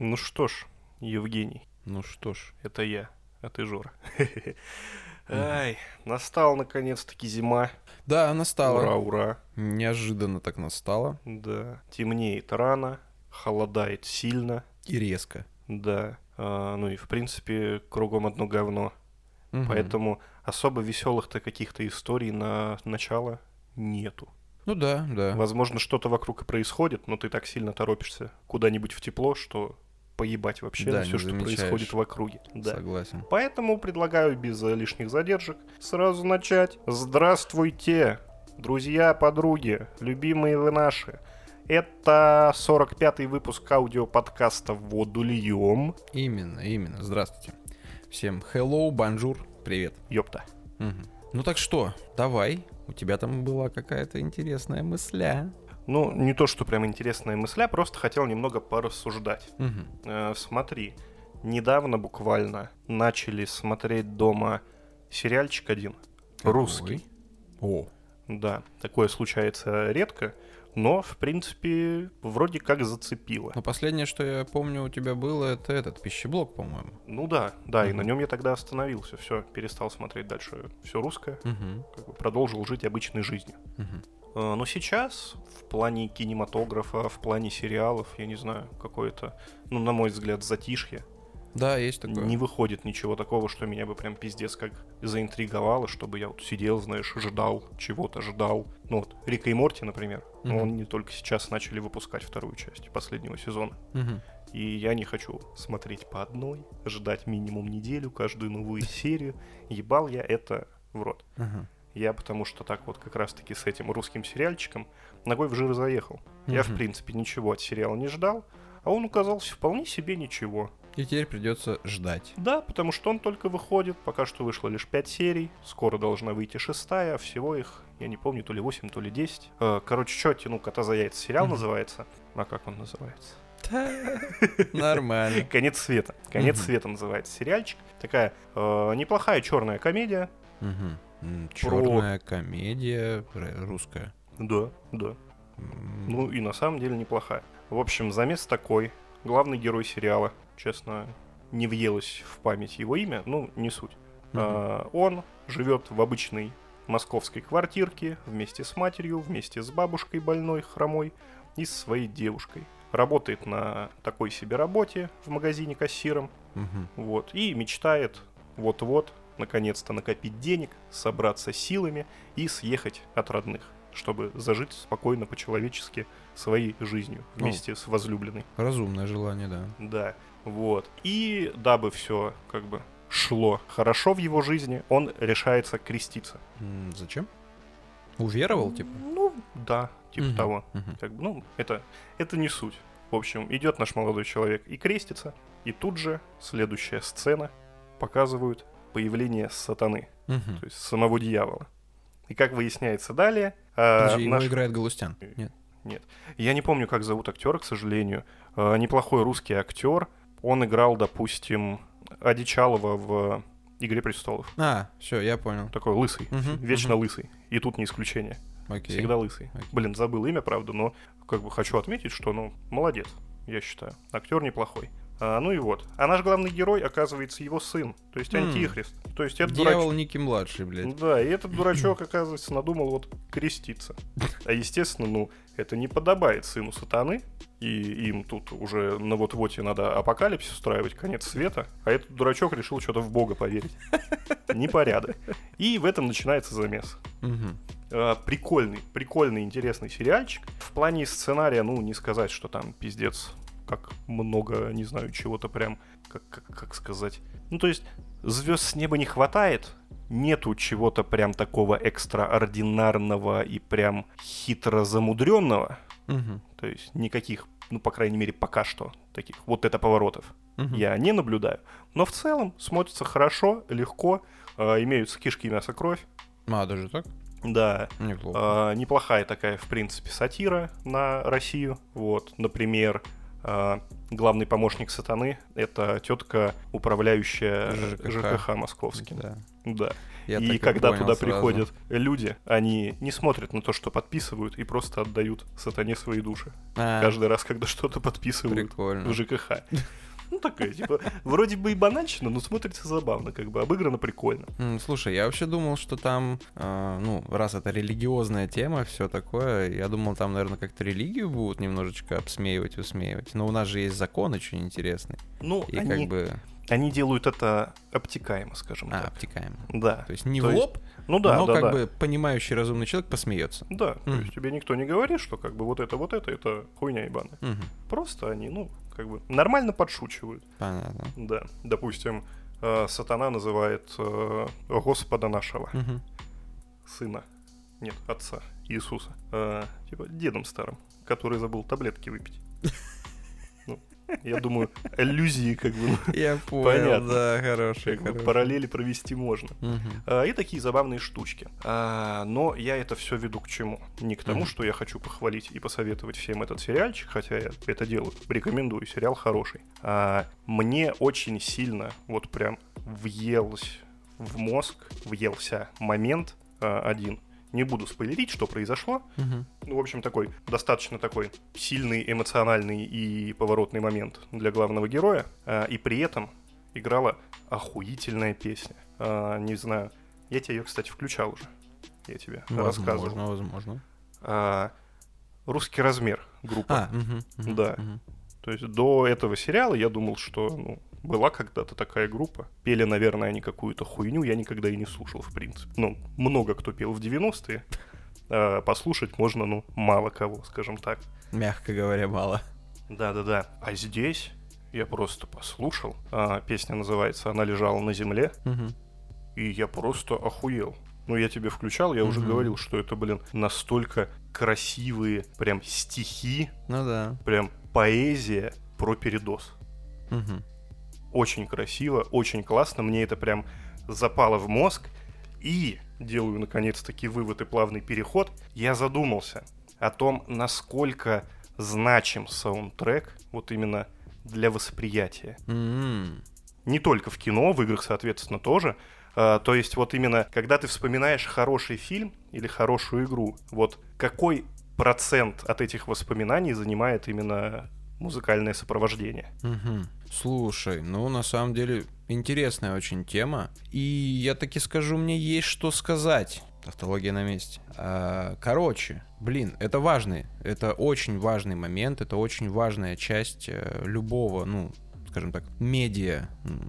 Ну что ж, Евгений, Ну что ж, это я, а ты Жора. Ай, настала наконец-таки зима. да, настало. Ура, ура. Неожиданно так настало. Да, темнеет рано, холодает сильно. И резко. Да, А, ну и в принципе кругом одно говно. Мгм. Поэтому особо веселых-то каких-то историй на начало нету. Ну да, да. Возможно, что-то вокруг и происходит, но ты так сильно торопишься куда-нибудь в тепло, что поебать вообще Да, на все, что происходит в округе. Да. Согласен. Поэтому предлагаю без лишних задержек сразу начать. Здравствуйте, друзья, подруги, любимые вы наши. Это 45-й выпуск аудиоподкаста «Воду льем». Именно, именно. Здравствуйте. Всем hello, bonjour, привет. Ёпта. Мгм. Ну так что, давай. У тебя там была какая-то интересная мысля. Ну, не то, что прям интересная мысля, просто хотел немного порассуждать. Мгм. Э, смотри, недавно буквально начали смотреть дома сериальчик один. Русский. О, Да, такое случается редко, но, в принципе, вроде как зацепило. ну последнее, что я помню у тебя было, это этот пищеблок, по-моему. Ну да, да, и Мгм. на нем я тогда остановился. Все, перестал смотреть дальше все русское, Мгм. как бы продолжил жить обычной жизнью. Мгм. Э, Но сейчас, в плане кинематографа, в плане сериалов, я не знаю, какое-то, ну, на мой взгляд, затишье. Да, есть такое. Не выходит ничего такого, что меня бы прям пиздец как заинтриговало, чтобы я вот сидел, знаешь, ждал, чего-то ждал. Ну вот, Рика и Морти, например, Мгм. он не только сейчас начали выпускать вторую часть последнего сезона. Мгм. И я не хочу смотреть по одной, ждать минимум неделю, каждую новую серию. Ебал я это в рот. Ага. Я потому что так вот как раз-таки с этим русским сериальчиком ногой в жир заехал. Я, в принципе, ничего от сериала не ждал, а он оказался вполне себе ничего. И теперь придется ждать. Да, потому что он только выходит, пока что вышло лишь 5 серий, скоро должна выйти шестая, а всего их, я не помню, то ли 8, то ли 10. Э, Короче, что тяну кота за яйца сериал Мгм. называется. А как он называется? Нормально. Конец света. Конец света называется сериальчик. Такая э, неплохая черная комедия. Черная комедия р- русская. Да, да. М, Ну и на самом деле неплохая. В общем, замес такой. Главный герой сериала, честно, не въелось в память его имя, ну, не суть. мгм. А, Он живет в обычной московской квартирке вместе с матерью, вместе с бабушкой больной, хромой и с своей девушкой. Работает на такой себе работе в магазине кассиром, Мгм. вот, и мечтает вот-вот наконец-то накопить денег, собраться силами и съехать от родных, чтобы зажить спокойно по-человечески своей жизнью Ну. вместе с возлюбленной. Разумное желание, да. Да, вот. И дабы все как бы шло хорошо в его жизни, он решается креститься. М, Зачем? Уверовал, типа? Ну, да, типа Мгм, того. мгм. Как бы, ну, это, это не суть. В общем, идет наш молодой человек и крестится, и тут же следующая сцена показывают появление сатаны, Мгм. то есть самого дьявола. И как выясняется далее, э, Подожди, его наш- играет Галустян. Нет. я не помню, как зовут актера, к сожалению, Э, неплохой русский актер, он играл, допустим, Одичалова в «Игре престолов». А, все, я понял. Такой лысый, Мгм, вечно мгм. лысый. И тут не исключение. Окей. Всегда лысый. Окей. Блин, забыл имя, правда, но как бы хочу отметить, что, ну, молодец, я считаю. Актер неплохой. А, ну и вот. А наш главный герой, оказывается, его сын. То есть М. антихрист. То есть это Дьявол дурачок. Ники младший, блядь. Да, и этот дурачок, оказывается, надумал вот креститься. А естественно, ну, это не подобает сыну сатаны. И им тут уже на вот-воте надо апокалипсис устраивать, конец света. А этот дурачок решил что-то в Бога поверить. Непорядок. И в этом начинается замес. Э, прикольный, прикольный, интересный сериальчик. В плане сценария, ну, не сказать, что там пиздец, как много, не знаю, чего-то прям, как, как, как сказать. Ну, то есть, звезд с неба не хватает, нету чего-то прям такого экстраординарного и прям хитро замудренного. Мгм. То есть, никаких, ну, по крайней мере, пока что таких вот это поворотов Мгм. я не наблюдаю. Но в целом смотрится хорошо, легко, э, имеются кишки, мясо, кровь. А, даже так? Да, Неплохо. А, неплохая такая, в принципе, сатира на Россию. Вот, например, главный помощник сатаны — это тетка, управляющая ЖКХ. ЖКХ, московским. Да. Да. Я и когда туда сразу. приходят люди, они не смотрят на то, что подписывают, и просто отдают сатане свои души. А, Каждый раз, когда что-то подписывают Прикольно. в ЖКХ. Ну, такая, типа, вроде бы и банальщина, но смотрится забавно, как бы, обыграно прикольно. Слушай, я вообще думал, что там, а, ну, раз это религиозная тема, все такое, я думал, там, наверное, как-то религию будут немножечко обсмеивать, высмеивать. Но у нас же есть закон очень интересный. Ну, И они, как бы... они делают это обтекаемо, скажем А, так. обтекаемо. Да. То есть не То в есть- лоб, Ну да, но да, как да. бы понимающий разумный человек посмеется. Да, то Мгм. есть тебе никто не говорит, что как бы вот это, вот это, это хуйня ебаная. Мгм. Просто они, ну, как бы нормально подшучивают. Понятно. Да. Допустим, э, сатана называет э, Господа нашего, Мгм. сына, нет, отца Иисуса, э, типа дедом старым, который забыл таблетки выпить. Я думаю, аллюзии как бы, Я понял, Понятно. да, как хороший. параллели провести можно. А, И такие забавные штучки. А, Но я это все веду к чему? Не к тому, что я хочу похвалить и посоветовать всем этот сериальчик, хотя я это делаю. Рекомендую, сериал хороший. А, Мне очень сильно вот прям въелся в мозг, въелся момент один. Не буду спойлерить, что произошло. Мгм. Ну, в общем, такой достаточно такой сильный, эмоциональный и поворотный момент для главного героя. А, И при этом играла охуительная песня. А, Не знаю, я тебе ее, кстати, включал уже. Я тебе рассказывал. Возможно, возможно. А, Русский размер группа. А, мгм, мгм, Да. мгм. То есть до этого сериала я думал, что ну, была когда-то такая группа. Пели, наверное, они какую-то хуйню, я никогда и не слушал, в принципе. Ну, много кто пел в 90-е. а послушать можно, ну, мало кого, скажем так. Мягко говоря, мало. Да-да-да. А здесь я просто послушал. А, песня называется «Она лежала на земле», Мгм. и я просто охуел. Ну, я тебе включал, я уже Мгм. говорил, что это, блин, настолько красивые прям стихи, Ну да. прям поэзия про передоз. Мгм. Очень красиво, очень классно, мне это прям запало в мозг. И делаю, наконец-таки, вывод и плавный переход. Я задумался о том, насколько значим саундтрек вот именно для восприятия. М. Не только в кино, в играх, соответственно, тоже. А, то есть вот именно, когда ты вспоминаешь хороший фильм или хорошую игру, вот какой процент от этих воспоминаний занимает именно музыкальное сопровождение? Мгм. Слушай, ну на самом деле интересная очень тема. И я таки скажу, мне есть что сказать. Тавтология на месте. А, Короче, блин, это важный, это очень важный момент, это очень важная часть э, любого, ну, скажем так, медиа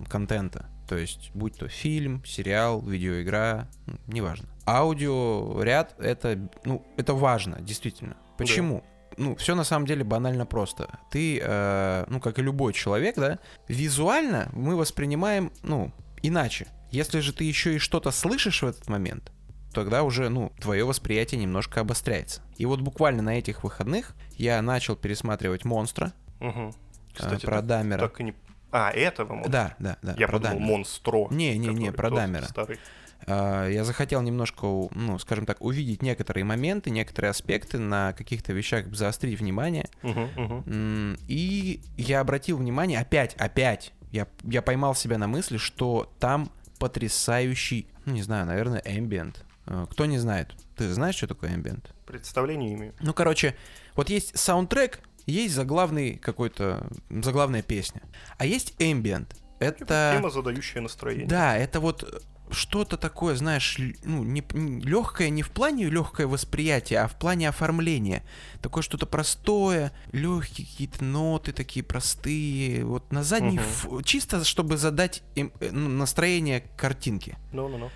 контента. То есть, будь то фильм, сериал, видеоигра, неважно. Аудиоряд это, ну, это важно, действительно. Почему? Ну, все на самом деле банально просто. Ты, э, ну, как и любой человек, да, визуально мы воспринимаем, ну, иначе. Если же ты еще и что-то слышишь в этот момент, тогда уже, ну, твое восприятие немножко обостряется. И вот буквально на этих выходных я начал пересматривать «Монстра» Мгм. э, про Дамера. Так и не... А, этого монстра. Да, да, да, Я про подумал, Дамера. монстро. Не-не-не, который про тот Дамера. Старый. А, Я захотел немножко, ну, скажем так, увидеть некоторые моменты, некоторые аспекты, на каких-то вещах заострить внимание. Мгм. М, И я обратил внимание, опять, опять, я, я поймал себя на мысли, что там потрясающий, ну, не знаю, наверное, эмбиент. Э, Кто не знает, ты знаешь, что такое эмбиент? Представление имею. Ну, короче, вот есть саундтрек, есть заглавный какой-то, заглавная песня, а есть эмбиент. Это... Тема, задающая настроение. Да, это вот что-то такое, знаешь, ну, не, легкое не в плане легкое восприятие, а в плане оформления. Такое что-то простое, легкие какие-то ноты такие простые, вот на задний, Мгм. ф- чисто чтобы задать им, э, ну, настроение картинки. Ну-ну-ну.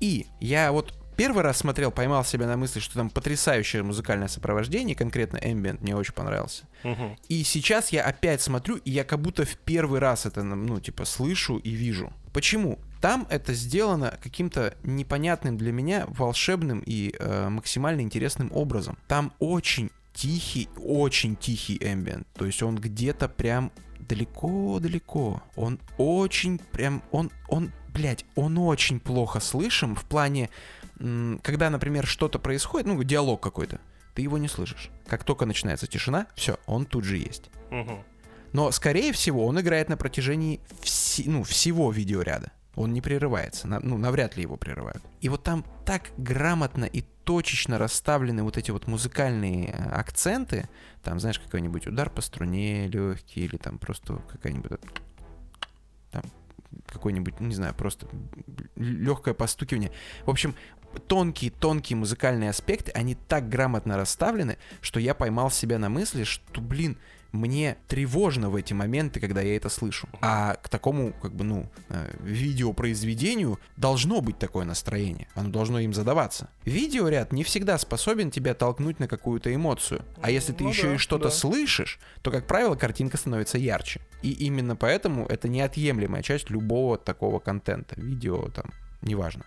И я вот первый раз смотрел, поймал себя на мысли, что там потрясающее музыкальное сопровождение, конкретно Ambient мне очень понравился. Мгм. И сейчас я опять смотрю, и я как будто в первый раз это, ну, типа, слышу и вижу. Почему? Там это сделано каким-то непонятным для меня волшебным и э, максимально интересным образом. Там очень тихий, очень тихий эмбиент. То есть он где-то прям далеко-далеко. Он очень прям, он, он, блядь, он очень плохо слышим в плане, когда, например, что-то происходит, ну, диалог какой-то, ты его не слышишь. Как только начинается тишина, все, он тут же есть. Мгм. Но, скорее всего, он играет на протяжении вси- ну, всего видеоряда. Он не прерывается, ну, навряд ли его прерывают. И вот там так грамотно и точечно расставлены вот эти вот музыкальные э, акценты, там, знаешь, какой-нибудь удар по струне легкий, или там просто какая-нибудь там какой-нибудь, не знаю, просто легкое постукивание. В общем, тонкие-тонкие музыкальные аспекты, они так грамотно расставлены, что я поймал себя на мысли, что, блин, мне тревожно в эти моменты, когда я это слышу. А к такому, как бы, ну, э, видеопроизведению должно быть такое настроение. Оно должно им задаваться. Видеоряд не всегда способен тебя толкнуть на какую-то эмоцию. А если ты Ну еще да, и что-то да. слышишь, то, как правило, картинка становится ярче. И именно поэтому это неотъемлемая часть любого такого контента. Видео там, неважно.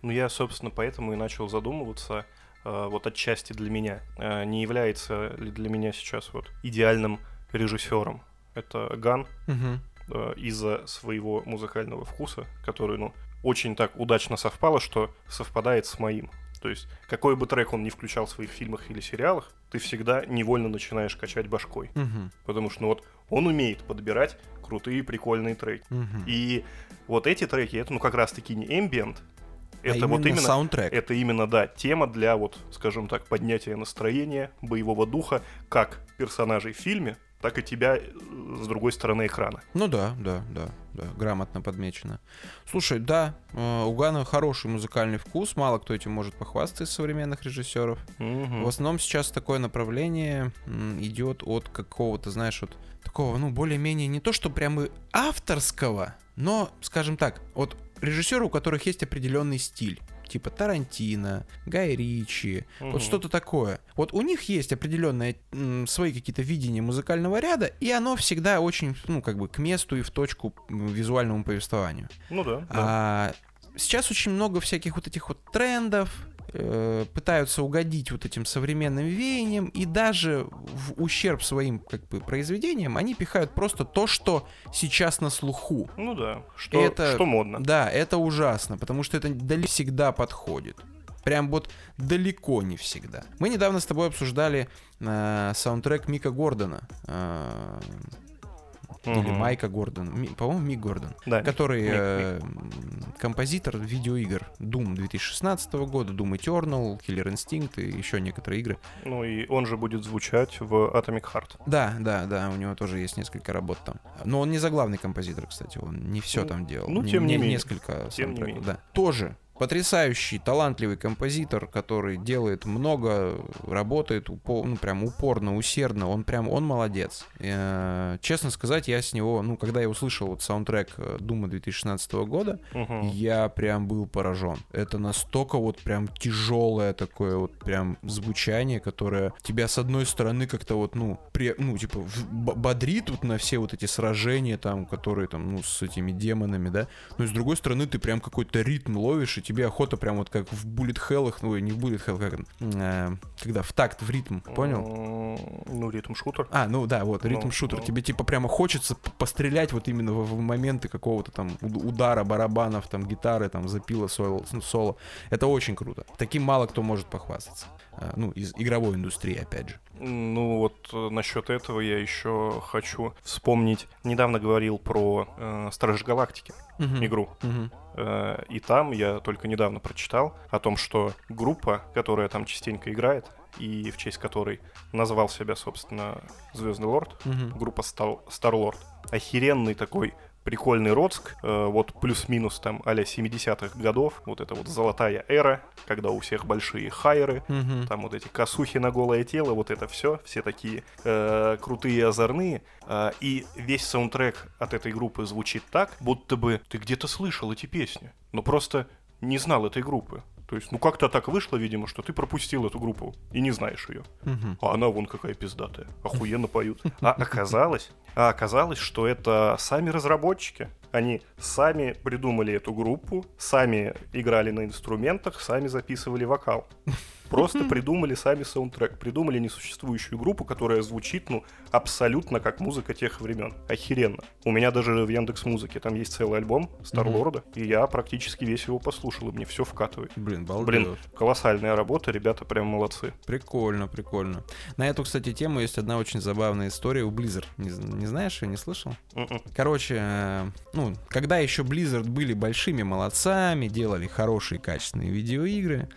Ну, я, собственно, поэтому и начал задумываться, вот отчасти для меня, э, не является ли для меня сейчас вот идеальным режиссером. Это Ган э, из-за своего музыкального вкуса, который, ну, очень так удачно совпало, что совпадает с моим. То есть, какой бы трек он ни включал в своих фильмах или сериалах, ты всегда невольно начинаешь качать башкой. Мгм. Потому что, ну вот, он умеет подбирать крутые, прикольные треки. Мгм. И вот эти треки, это, ну, как раз-таки не ambient, А это вот именно... саундтрек. Это именно, да, тема для, вот, скажем так, поднятия настроения, боевого духа, как персонажей в фильме, так и тебя э, с другой стороны экрана. Ну да, да, да, да, грамотно подмечено. Слушай, да, э, у Гана хороший музыкальный вкус, мало кто этим может похвастаться из современных режиссеров. Мгм. В основном сейчас такое направление идет от какого-то, знаешь, вот такого, ну, более-менее не то, что прям и авторского, но, скажем так, от режиссеров, у которых есть определенный стиль. Типа Тарантино, Гай Ричи, Мгм. вот что-то такое. Вот у них есть определенные м, свои какие-то видения музыкального ряда, и оно всегда очень, ну, как бы к месту и в точку визуальному повествованию. Ну да. да. Сейчас очень много всяких вот этих вот трендов, э, пытаются угодить вот этим современным веяниям, и даже в ущерб своим как бы произведениям они пихают просто то, что сейчас на слуху. Ну да. Что, это- что модно. Да, это ужасно, потому что это далеко всегда подходит. Прям вот далеко не всегда. Мы недавно с тобой обсуждали э, саундтрек Мика Гордона. э, Или Мгм. Майка Гордона. Ми- По-моему, Мик Гордон. Да, который Мик, э, композитор видеоигр Doom 2016 года, Doom Eternal, Killer Instinct и еще некоторые игры. Ну и он же будет звучать в Atomic Heart. Да, да, да, у него тоже есть несколько работ там. Но он не заглавный композитор, кстати, он не все Ну, там делал. ну, тем не менее. Несколько Тем не менее. да. Тоже потрясающий, талантливый композитор, который делает много, работает упо- ну, прям упорно, усердно. Он прям, он молодец. Э, честно сказать, я с него, ну, когда я услышал вот саундтрек э, Дума 2016 года, Мгм. я прям был поражен. Это настолько вот прям тяжелое такое вот прям звучание, которое тебя с одной стороны как-то вот, ну, пре- ну, типа, бодрит вот на все вот эти сражения там, которые там, ну, с этими демонами, да, но с другой стороны ты прям какой-то ритм ловишь, и тебе охота прям вот как в Bullet Hell, ну, не в Bullet Hell, как э, когда в такт, в ритм, понял? Ну, ритм-шутер. А, ну да, вот, Ну, ритм-шутер. ну. Тебе типа прямо хочется пострелять вот именно в, в моменты какого-то там уд- удара барабанов, там гитары, там запила соло, ну, соло. Это очень круто. Таким мало кто может похвастаться. А, Ну, из игровой индустрии, опять же. Ну вот э, насчет этого я еще хочу вспомнить. Недавно говорил про э, Стражи Галактики Мгм. игру. Мгм. Э, и там я только недавно прочитал о том, что группа, которая там частенько играет, и в честь которой назвал себя, собственно, Звездный Лорд, Мгм. группа Стар Лорд. Охеренный такой прикольный Роцк, э, вот плюс-минус там а-ля 70-х годов, вот это вот золотая эра, когда у всех большие хайеры, Мгм. там вот эти косухи на голое тело, вот это все, все такие э, крутые и озорные. Э, и весь саундтрек от этой группы звучит так, будто бы ты где-то слышал эти песни, но просто не знал этой группы. То есть, ну как-то так вышло, видимо, что ты пропустил эту группу и не знаешь ее. Мгм. А она вон какая пиздатая. Охуенно поют. А оказалось, а оказалось, что это сами разработчики. Они сами придумали эту группу, сами играли на инструментах, сами записывали вокал. Просто придумали сами саундтрек. Придумали несуществующую группу, которая звучит, ну, абсолютно как музыка тех времен. Охеренно. У меня даже в Яндекс Музыке там есть целый альбом Старлорда, и я практически весь его послушал, и мне все вкатывает. Блин, балдеж. Блин, колоссальная работа, ребята прям молодцы. Прикольно, прикольно. На эту, кстати, тему есть одна очень забавная история у Blizzard. Не, не знаешь, я не слышал? Мгм. Короче, э, ну, когда еще Blizzard были большими молодцами, делали хорошие качественные видеоигры,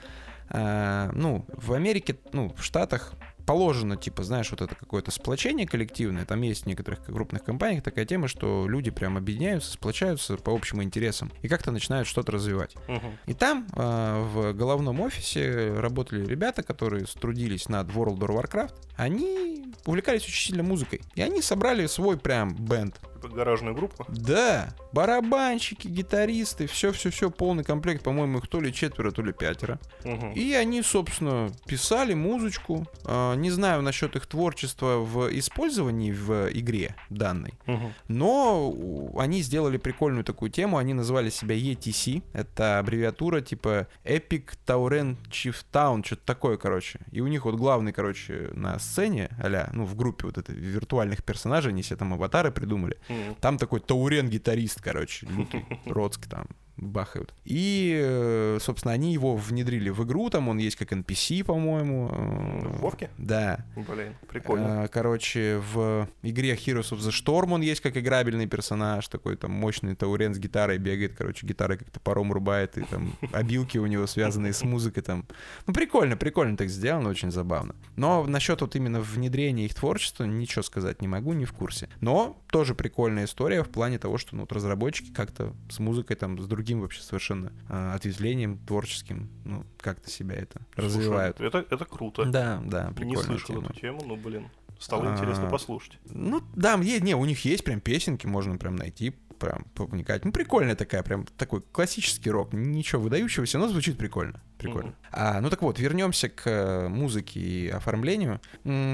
э, ну, в Америке, ну, в Штатах положено, типа, знаешь, вот это какое-то сплочение коллективное. Там есть в некоторых крупных компаниях такая тема, что люди прям объединяются, сплочаются по общим интересам и как-то начинают что-то развивать. Мгм. И там э, в головном офисе работали ребята, которые трудились над World of Warcraft. Они увлекались очень сильно музыкой. И они собрали свой прям бенд. Гаражную группу. Да, барабанщики, гитаристы, все-все-все, полный комплект, по-моему, их то ли четверо, то ли пятеро. Мгм. И они, собственно, писали музычку. А, Не знаю насчет их творчества в использовании в игре данной, Мгм. но они сделали прикольную такую тему. Они называли себя ETC. Это аббревиатура типа Epic Tauren Chief Town, что-то такое, короче. И у них вот главный, короче, на сцене, а ну, в группе вот этой виртуальных персонажей, они себе там аватары придумали. Там такой Таурен-гитарист, короче, лютый, Роцк там бахают. И, э, собственно, они его внедрили в игру, там он есть как NPC, по-моему. э, В Вовке? Да. Блин, прикольно. Э, Короче, в игре Heroes of the Storm он есть как играбельный персонаж, такой там мощный таурен с гитарой бегает, короче, гитарой как топором рубает, и там обилки у него связанные с музыкой там. Ну, прикольно, прикольно так сделано, очень забавно. Но насчет вот именно внедрения их творчества ничего сказать не могу, не в курсе. Но тоже прикольная история в плане того, что ну, вот разработчики как-то с музыкой там, с другим вообще совершенно э, ответвлением творческим, ну, как-то себя это Слушай, развивают. Это, это круто. Да, да, Не прикольная слышал тема. эту тему, но, блин, стало А, интересно послушать. Ну, да, не, у них есть прям песенки, можно прям найти, прям повникать. Ну, прикольная такая, прям такой классический рок. Ничего выдающегося, но звучит прикольно. Прикольно. Мгм. А, ну так вот, вернемся к э, музыке и оформлению.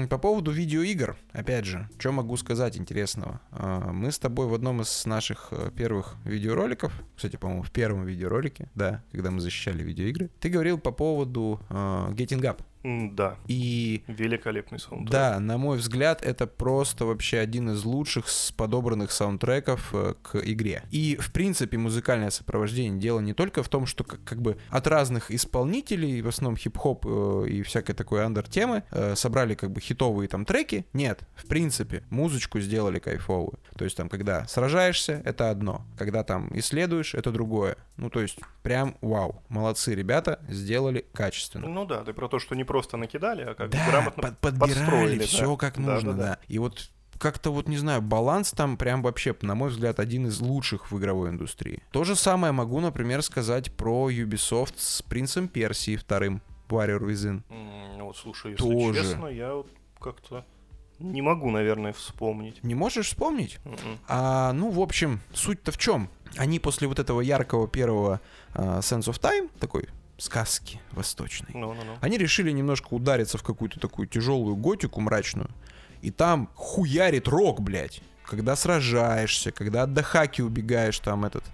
По поводу видеоигр, опять же, что могу сказать интересного? А, Мы с тобой в одном из наших э, первых видеороликов, кстати, по-моему, в первом видеоролике, да, когда мы защищали видеоигры, ты говорил по поводу э, Getting Up. Да, И великолепный саундтрек. да, на мой взгляд, это просто вообще один из лучших подобранных саундтреков к игре. И, в принципе, музыкальное сопровождение дело не только в том, что как, как бы от разных исполнителей, в основном хип-хоп э, и всякой такой андер-темы, э, собрали как бы хитовые там треки. Нет, в принципе, музычку сделали кайфовую. То есть там, когда сражаешься, это одно. Когда там исследуешь, это другое. Ну, то есть, прям вау. Молодцы ребята, сделали качественно. Ну да, ты про то, что не просто накидали, а как Да, грамотно под- подбирали подстроили, все да. как Да, нужно, да, да, да. И вот как-то вот, не знаю, баланс там прям вообще, на мой взгляд, один из лучших в игровой индустрии. То же самое могу, например, сказать про Ubisoft с Принцем Персии вторым, Warrior Within. М, Вот слушай, если Тоже. честно, я вот как-то не могу, наверное, вспомнить. Не можешь вспомнить? Мгм. А, ну, в общем, суть-то в чем? Они после вот этого яркого первого а, Sense of Time, такой сказки восточной, Ну-ну-ну. Они решили немножко удариться в какую-то такую тяжелую готику мрачную. И там хуярит рок, блядь. Когда сражаешься, когда от дахаки убегаешь, там этот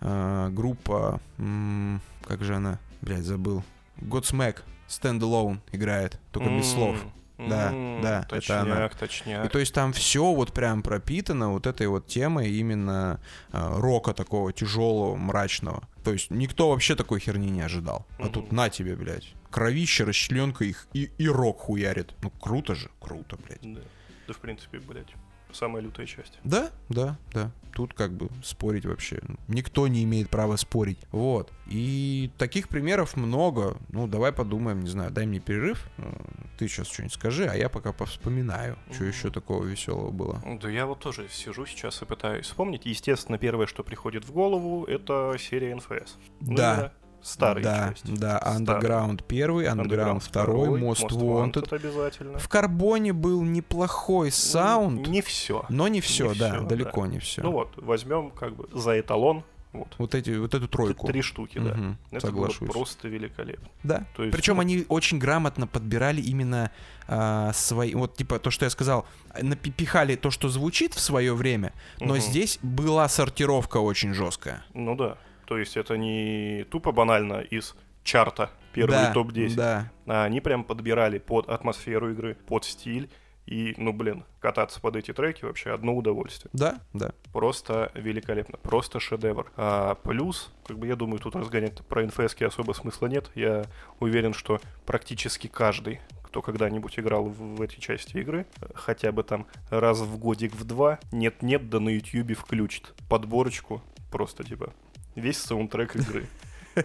э, группа, м, как же она, блядь, забыл. Godsmack, Stand Alone играет, только без М, слов. Да, м, да, это точняк, она. точняк. И то есть там все вот прям пропитано вот этой вот темой именно э, рока такого тяжелого, мрачного. То есть никто вообще такой херни не ожидал. А тут на тебе, блядь. Кровище, расчленка их и, и рок хуярит. Ну круто же, круто, блядь. Да. да, в принципе, блядь, самая лютая часть. Да, да, да. Тут как бы спорить вообще. Никто не имеет права спорить. Вот. И таких примеров много. Ну, давай подумаем, не знаю, дай мне перерыв. Э, Ты сейчас что-нибудь скажи, а я пока повспоминаю, что Мгм. еще такого веселого было. Да я вот тоже сижу сейчас и пытаюсь вспомнить. Естественно, первое, что приходит в голову, это серия НФС. Ну, Да. Старые да, части. Да. Underground первый, Underground второй, Most Wanted. обязательно. В Карбоне был неплохой саунд, Не все. но не все, не да, всё, далеко не все. Ну вот, возьмем как бы за эталон вот вот эти, вот эту тройку. три штуки, да. Мгм, Это соглашусь. было просто великолепно. Да. То есть, Причем ну, они очень грамотно подбирали именно а, свои, вот типа то, что я сказал, напихали то, что звучит в свое время, но Мгм. здесь была сортировка очень жесткая. Ну да. То есть это не тупо банально из чарта первые Да, топ-10. Да. А они прям подбирали под атмосферу игры, под стиль. И, ну, блин, кататься под эти треки вообще одно удовольствие. Да, да. Просто великолепно, просто шедевр. А плюс, как бы я думаю, тут разгонять про НФСки особо смысла нет. Я уверен, что практически каждый, кто когда-нибудь играл в, в эти части игры, хотя бы там раз в годик в два, нет-нет, да на ютьюбе включит подборочку, просто типа весь саундтрек игры.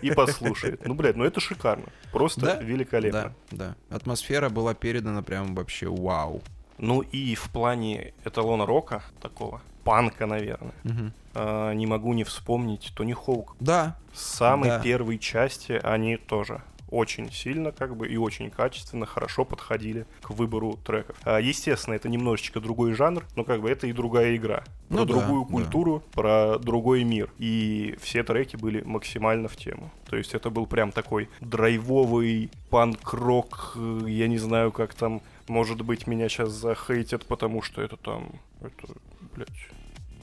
И послушает. Ну, блядь, ну это шикарно. Просто Да, великолепно. Да, да. Атмосфера была передана прям вообще вау. Ну и в плане эталона рока такого, панка, наверное, Мгм. а, не могу не вспомнить Тони Хоук. Да, С самой Да. первой части они тоже очень сильно, как бы, и очень качественно, хорошо подходили к выбору треков. А, естественно, это немножечко другой жанр, но как бы это и другая игра. Про Ну да, другую да. культуру, про другой мир. И все треки были максимально в тему. То есть это был прям такой драйвовый панк-рок, я не знаю, как там, может быть, меня сейчас захейтят, потому что это там, это, блядь,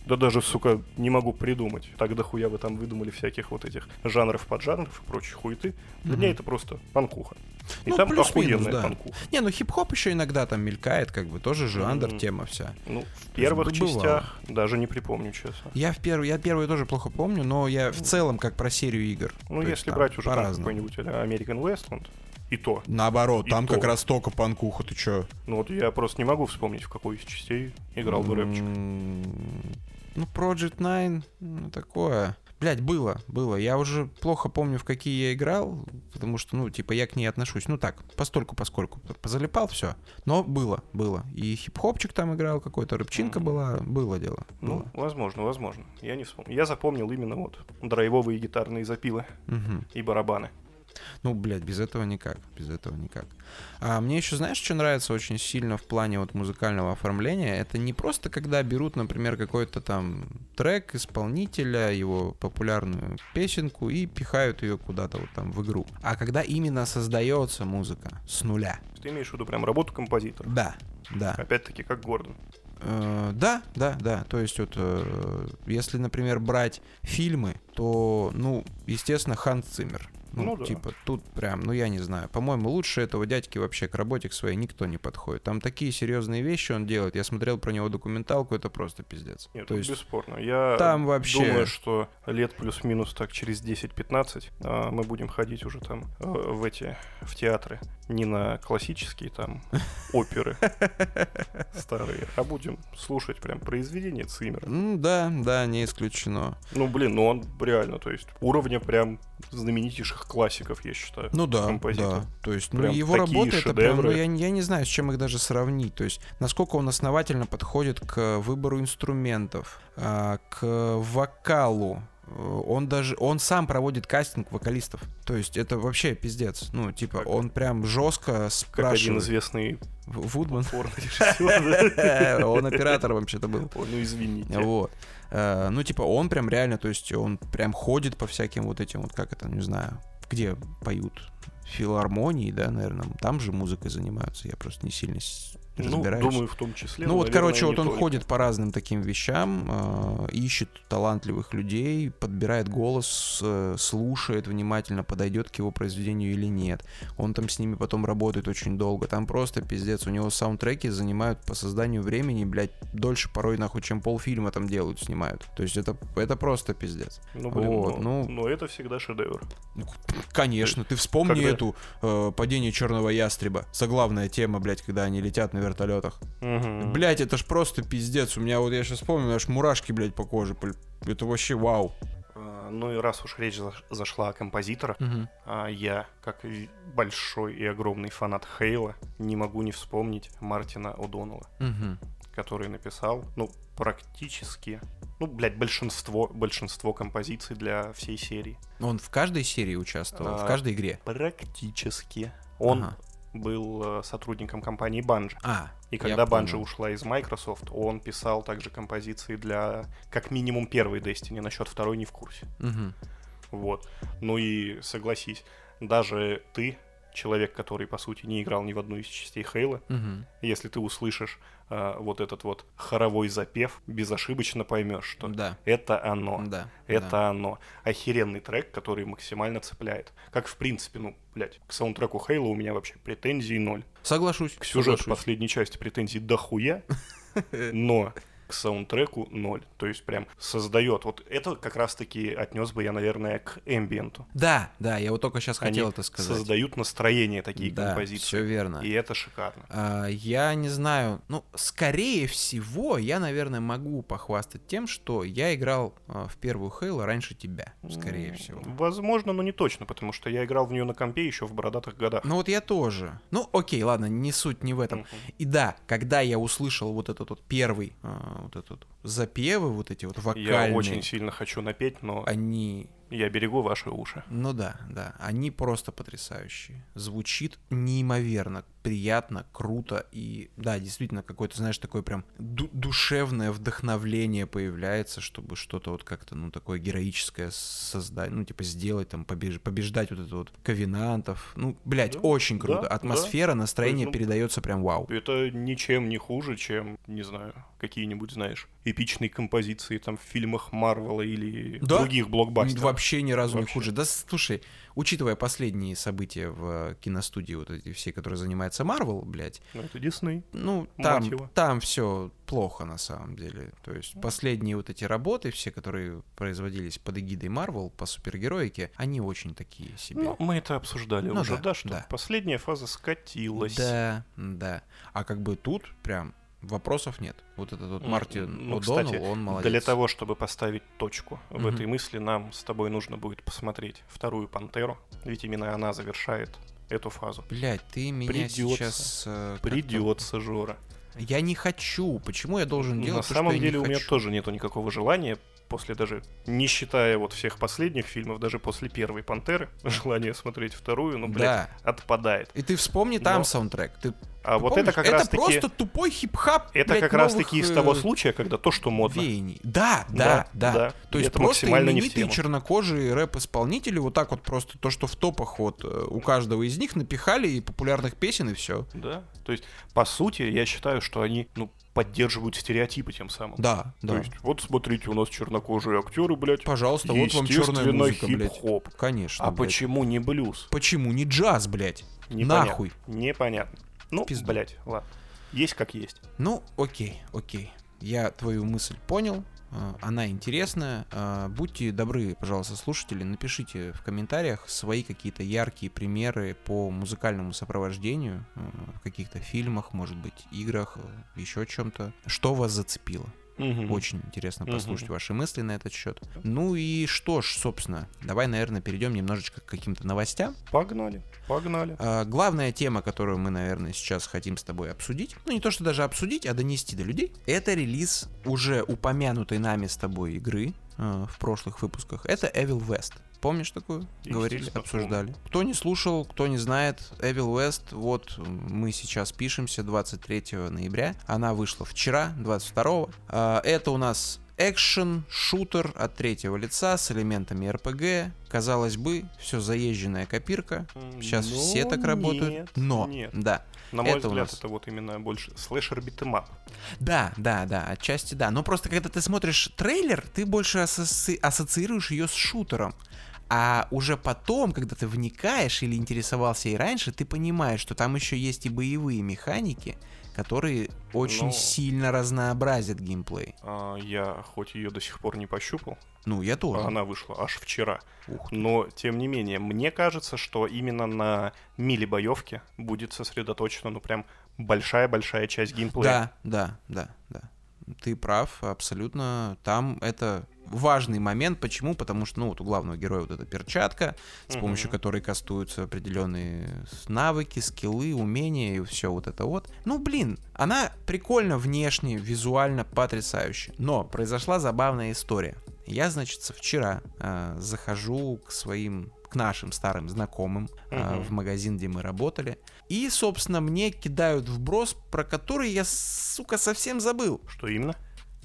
да даже, сука, не могу придумать. Так дохуя вы там выдумали всяких вот этих жанров, поджанров и прочей хуеты. Для Мгм. меня это просто панкуха. И Ну, там плюс-минус, охуенная да. панкуха. Не, ну хип-хоп еще иногда там мелькает, как бы тоже жанр, Мгм. тема вся. Ну, в первых бывало. частях даже не припомню, честно. Я в первый, я первый тоже плохо помню, но я в целом как про серию игр. Ну, То есть если там брать уже какой-нибудь а, American Westland, и то. Наоборот, И там то. как раз только панкуха, ты чё? Ну вот я просто не могу вспомнить, в какой из частей играл бы рэпчик. Ну, Project 9, ну, такое. Блять, было, было. Я уже плохо помню, в какие я играл, потому что, ну, типа, я к ней отношусь. Ну так, постольку, поскольку. Позалипал, все. Но было, было. И хип-хопчик там играл, какой-то рыбчинка Мгм. была, было дело. Ну, было. возможно, возможно. Я не вспомню. Я запомнил именно вот драйвовые гитарные запилы Мгм. и барабаны. Ну, блядь, без этого никак, без этого никак. А мне еще, знаешь, что нравится очень сильно в плане вот музыкального оформления? Это не просто, когда берут, например, какой-то там трек исполнителя, его популярную песенку и пихают ее куда-то вот там в игру. А когда именно создается музыка с нуля. Ты имеешь в виду прям работу композитора? Да, да. Опять-таки, как Гордон. Э, да, да, да. То есть вот, э, если, например, брать фильмы, то, ну, естественно, Ханс Циммер. Ну, Ну да. типа, тут прям, ну, я не знаю. По-моему, лучше этого дядьки вообще к работе к своей никто не подходит. Там такие серьезные вещи он делает. Я смотрел про него документалку, это просто пиздец. Нет, то тут есть, бесспорно. Я там вообще- думаю, что лет плюс-минус так через 10-15 а, мы будем ходить уже там э, в эти, в театры. Не на классические там оперы старые, а будем слушать прям произведения Циммера. ну, да, да, не исключено. Ну, блин, ну он реально, то есть уровня прям знаменитейших классиков, я считаю. Ну да, композитор. да. То есть, ну, его работа это прям, ну, я, я не знаю, с чем их даже сравнить. То есть, насколько он основательно подходит к выбору инструментов, а, к вокалу. Э, Он даже, он сам проводит кастинг вокалистов. То есть, это вообще пиздец. Ну, типа, Как- он прям жестко Как один спрашивает. известный Вудман. Он оператор вообще-то был. Ну, извините. Вот. Э, Ну, типа, он прям реально, то есть он прям ходит по всяким вот этим, вот как это, не знаю, где поют филармонии, да, наверное, там же музыкой занимаются, я просто не сильно Ну, разбираюсь. думаю, в том числе. ну вот, наверное, короче, вот он только. ходит по разным таким вещам, э, ищет талантливых людей, подбирает голос, э, слушает внимательно, подойдет к его произведению или нет. Он там с ними потом работает очень долго. Там просто пиздец. У него саундтреки занимают по созданию времени, блядь, дольше порой нахуй, чем полфильма там делают, снимают. То есть это, это просто пиздец. Ну, блин, Вот, но, ну. но это всегда шедевр. Конечно, ты вспомни Когда- эту э, падение черного ястреба. Заглавная тема, блядь, когда они летят на вертолетах. Мгм. Блять, это ж просто пиздец. У меня вот я сейчас вспомню, аж мурашки, блядь, по коже. Это вообще вау. А, Ну и раз уж речь заш- зашла о композиторах, а я, как большой и огромный фанат Хейла, не могу не вспомнить Мартина О'Доннелла, Мгм. Который написал, ну, практически, ну, блядь, большинство, большинство композиций для всей серии. Он в каждой серии участвовал, в А. каждой игре. Практически. Он Ага. был э, сотрудником компании Bungie. А, И когда понял. ушла из Microsoft, он писал также композиции для, как минимум, первой Destiny, насчет второй не в курсе. Мгм. Вот. Ну и согласись, даже ты человек, который, по сути, не играл ни в одну из частей Хейла, Мгм. если ты услышишь а, вот этот вот хоровой запев, безошибочно поймешь, что Да. это оно. Да. Это да. оно. Охеренный трек, который максимально цепляет. Как, в принципе, ну, блядь, к саундтреку Хейла у меня вообще претензий ноль. Соглашусь. К сюжету соглашусь. последней части претензий дохуя, но к саундтреку ноль. То есть прям создает. Вот это как раз-таки отнес бы я, наверное, к эмбиенту. Да, да, я вот только сейчас хотел Они это сказать. создают настроение такие да, композиции. все верно. И это шикарно. А, Я не знаю, ну, скорее всего, я, наверное, могу похвастать тем, что я играл а, в первую Хейло раньше тебя, скорее М, всего. Возможно, но не точно, потому что я играл в нее на компе еще в бородатых годах. Ну вот я тоже. Ну окей, ладно, не суть не в этом. Мгм. И да, когда я услышал вот этот вот первый, а, вот этот запевы, вот эти вот вокальные, Я очень сильно хочу напеть, но они, я берегу ваши уши. ну да, да, они просто потрясающие. Звучит неимоверно приятно, круто и да, действительно какое-то, знаешь, такое прям ду- душевное вдохновление появляется, чтобы что-то вот как-то, ну, такое героическое создать, ну, типа сделать там, побеж- побеждать вот это вот ковенантов. Ну, блядь, Да, очень круто. да, Атмосфера, настроение ну, передается прям вау. Это ничем не хуже, чем, не знаю, какие-нибудь, знаешь, эпичные композиции там в фильмах Марвела или Да? других блокбастеров. Вообще ни разу не Вообще. хуже. Да слушай, учитывая последние события в киностудии, вот эти все, которые занимаются Марвел, блядь, Ну, это Дисней. ну, там, там все плохо на самом деле. То есть последние вот эти работы, все, которые производились под эгидой Марвел по супергероике, они очень такие себе. Ну, мы это обсуждали Ну уже, да, да, что да. последняя фаза скатилась. да, да. А как бы тут прям вопросов нет. Вот этот вот Мартин ну, О'Доннелл, кстати, он молодец. Для того, чтобы поставить точку в Мгм. этой мысли, нам с тобой нужно будет посмотреть вторую «Пантеру», ведь именно она завершает эту фазу. Блять, ты меня Придётся. сейчас... э, Придется, Жора. Я не хочу. Почему я должен На делать то, самом что я деле не у меня хочу? тоже нету никакого желания после даже, не считая вот всех последних фильмов, даже после первой «Пантеры», желание смотреть вторую, ну, блядь, Да. отпадает. И ты вспомни там Но- саундтрек. Ты, А ты вот помнишь? это как это раз таки... просто тупой хип-хап. Это блядь, как раз новых, таки из э, того случая, когда то, что модно. веяний. Да, да, Да, да. да. То есть это просто именитые чернокожие рэп-исполнители, вот так вот просто то, что в топах вот э, у каждого из них напихали и популярных песен, и все. Да. То есть, по сути, я считаю, что они, ну, поддерживают стереотипы тем самым. Да, То да. есть, вот смотрите, у нас чернокожие актеры, блядь. Пожалуйста, вот вам черная музыка, блядь. хип-хоп. Конечно. А блядь. почему не блюз? Почему не джаз, блядь? Непонятно. Нахуй. Непонятно. Ну, Пизду. блядь, ладно. Есть как есть. Ну, окей, окей. Я твою мысль понял. Э, Она интересная. Э, Будьте добры, пожалуйста, слушатели, напишите в комментариях свои какие-то яркие примеры по музыкальному сопровождению э, в каких-то фильмах, может быть, играх, еще чем-то. Что вас зацепило? Мгм. Очень интересно послушать ваши мысли на этот счет. Ну и что ж, собственно, давай, наверное, перейдем немножечко к каким-то новостям. Погнали, погнали. А, Главная тема, которую мы, наверное, сейчас хотим с тобой обсудить, ну не то что даже обсудить, а донести до людей, это релиз уже упомянутой нами с тобой игры э, в прошлых выпусках. Это Evil West. Помнишь такую? Говорили, обсуждали. Кто не слушал, кто не знает, Evil West, вот мы сейчас пишемся 23 ноября. Она вышла вчера, 22. А, Это у нас экшен, шутер от третьего лица с элементами RPG. Казалось бы, все заезженная копирка. Сейчас Но все так работают. нет, но, нет. да. На мой это взгляд, нас- это вот именно больше слэшер beat 'em up. Да, да, да, отчасти да. Но просто когда ты смотришь трейлер, ты больше асоци- ассоциируешь ее с шутером. А уже потом, когда ты вникаешь или интересовался и раньше, ты понимаешь, что там еще есть и боевые механики, которые очень Ну. сильно разнообразят геймплей. А, Я хоть ее до сих пор не пощупал, Ну, я тоже. она вышла аж вчера. Ух ты. Но, тем не менее, мне кажется, что именно на мили боевке будет сосредоточена, ну, прям большая-большая часть геймплея. Да, да, да, да. Ты прав, абсолютно. Там это важный момент. Почему? Потому что, ну, вот у главного героя вот эта перчатка, с помощью Мгм. которой кастуются определенные навыки, скиллы, умения и все вот это вот. Ну, блин, она прикольно внешне, визуально потрясающе. Но произошла забавная история. Я, значит, вчера а, захожу к своим к нашим старым знакомым а, Мгм. в магазин, где мы работали. И, собственно, мне кидают вброс, про который я, сука, совсем забыл. Что именно?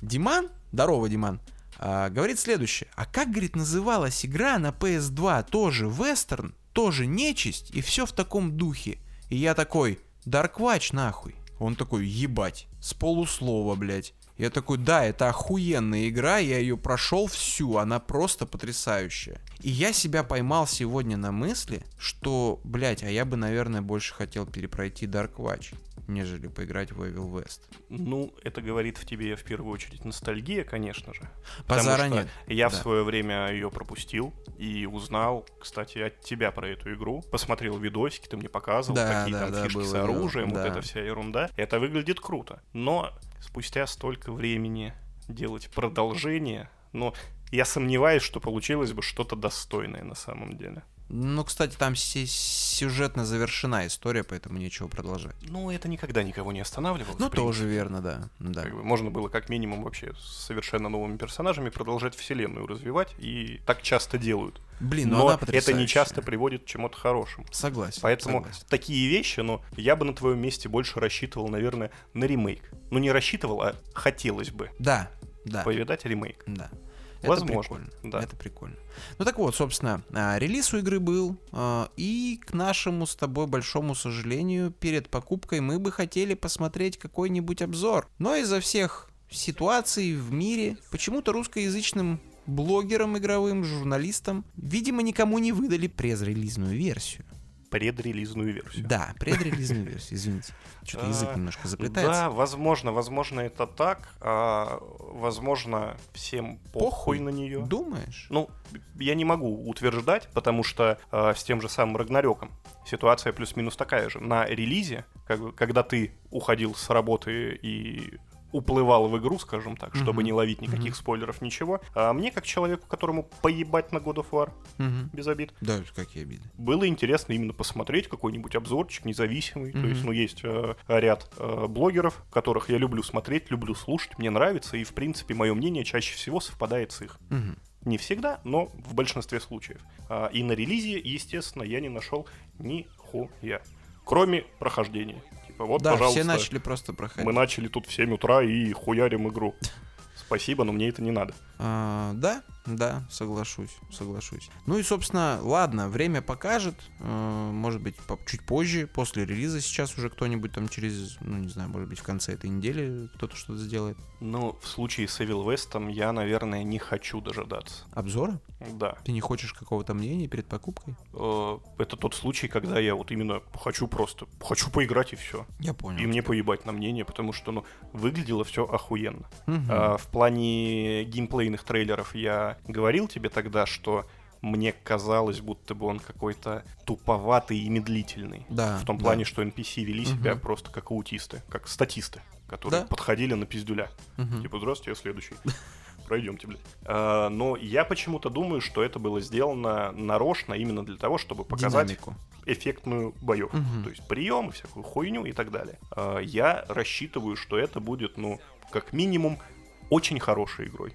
Диман, здорово, Диман, а, говорит следующее. А как, говорит, называлась игра на PS2, тоже вестерн, тоже нечисть, и все в таком духе. И я такой, Watch нахуй. Он такой, ебать, с полуслова, блядь. Я такой, да, это охуенная игра, я ее прошел всю, она просто потрясающая. И я себя поймал сегодня на мысли, что, блядь, а я бы, наверное, больше хотел перепройти Dark Watch, нежели поиграть в Evil West. Ну, это говорит в тебе в первую очередь ностальгия, конечно же. Базара Потому нет. что я в Да. свое время ее пропустил и узнал, кстати, от тебя про эту игру. Посмотрел видосики, ты мне показывал, Да, какие да, там да, фишки с дело, оружием, да. вот эта вся ерунда. Это выглядит круто. Но спустя столько времени делать продолжение, но я сомневаюсь, что получилось бы что-то достойное на самом деле. Ну, кстати, там сюжетно завершена история, поэтому нечего продолжать. Ну, это никогда никого не останавливало. Ну, тоже верно, да. да. Как бы можно было как минимум вообще с совершенно новыми персонажами продолжать вселенную развивать, и так часто делают. Блин, ну Но она это не часто приводит к чему-то хорошему. Согласен. Поэтому согласен. такие вещи, ну, я бы на твоем месте больше рассчитывал, наверное, на ремейк. Ну, не рассчитывал, а хотелось бы Да, да, повидать ремейк. да. Возможно, Это прикольно. да. Это прикольно. Ну так вот, собственно, а, релиз у игры был, а, и к нашему с тобой большому сожалению, перед покупкой мы бы хотели посмотреть какой-нибудь обзор. Но из-за всех ситуаций в мире, почему-то русскоязычным блогерам игровым, журналистам, видимо, никому не выдали презрелизную версию. Предрелизную версию. Да, предрелизную версию, извините. Что-то язык А, немножко заплетается. Да, возможно, возможно, это так. А, возможно, всем похуй, на нее. Думаешь? Ну, я не могу утверждать, потому что э, с тем же самым Рагнарёком ситуация плюс-минус такая же. На релизе, когда ты уходил с работы и уплывал в игру, скажем так, чтобы Мгм. не ловить никаких спойлеров, ничего, а мне, как человеку, которому поебать на God of War, Мгм. без обид, Да, какие обиды. было интересно именно посмотреть какой-нибудь обзорчик независимый. То Мгм. есть, ну, есть э, ряд э, блогеров, которых я люблю смотреть, люблю слушать, мне нравится, и, в принципе, мое мнение чаще всего совпадает с их. Мгм. Не всегда, но в большинстве случаев. А, И на релизе, естественно, я не нашел нихуя. Кроме прохождения. Типа, вот, да, пожалуйста, все начали просто проходить. мы начали тут в 7 утра и хуярим игру. Спасибо, но мне это не надо. А, да, да, соглашусь, соглашусь. Ну и, собственно, ладно, время покажет. э, может быть, чуть позже, после релиза сейчас уже кто-нибудь там через, ну не знаю, может быть, в конце этой недели кто-то что-то сделает. Но в случае с Evil West я, наверное, не хочу дожидаться. Обзора? Да. Ты не хочешь какого-то мнения перед покупкой? Э, Это тот случай, когда я вот именно хочу просто, хочу поиграть и все. Я понял. И мне поебать на мнение, потому что, ну, выглядело все охуенно. А, в плане геймплейных трейлеров я говорил тебе тогда, что мне казалось, будто бы он какой-то туповатый и медлительный. Да. В том да. плане, что NPC вели себя Мгм. просто как аутисты, как статисты, которые Да. подходили на пиздюля. Мгм. Типа, здравствуйте, я следующий. Пройдемте, блядь. А, но я почему-то думаю, что это было сделано нарочно именно для того, чтобы показать Динамику. эффектную боевку. Мгм. То есть приемы, всякую хуйню и так далее. А, Я рассчитываю, что это будет, ну, как минимум, очень хорошей игрой.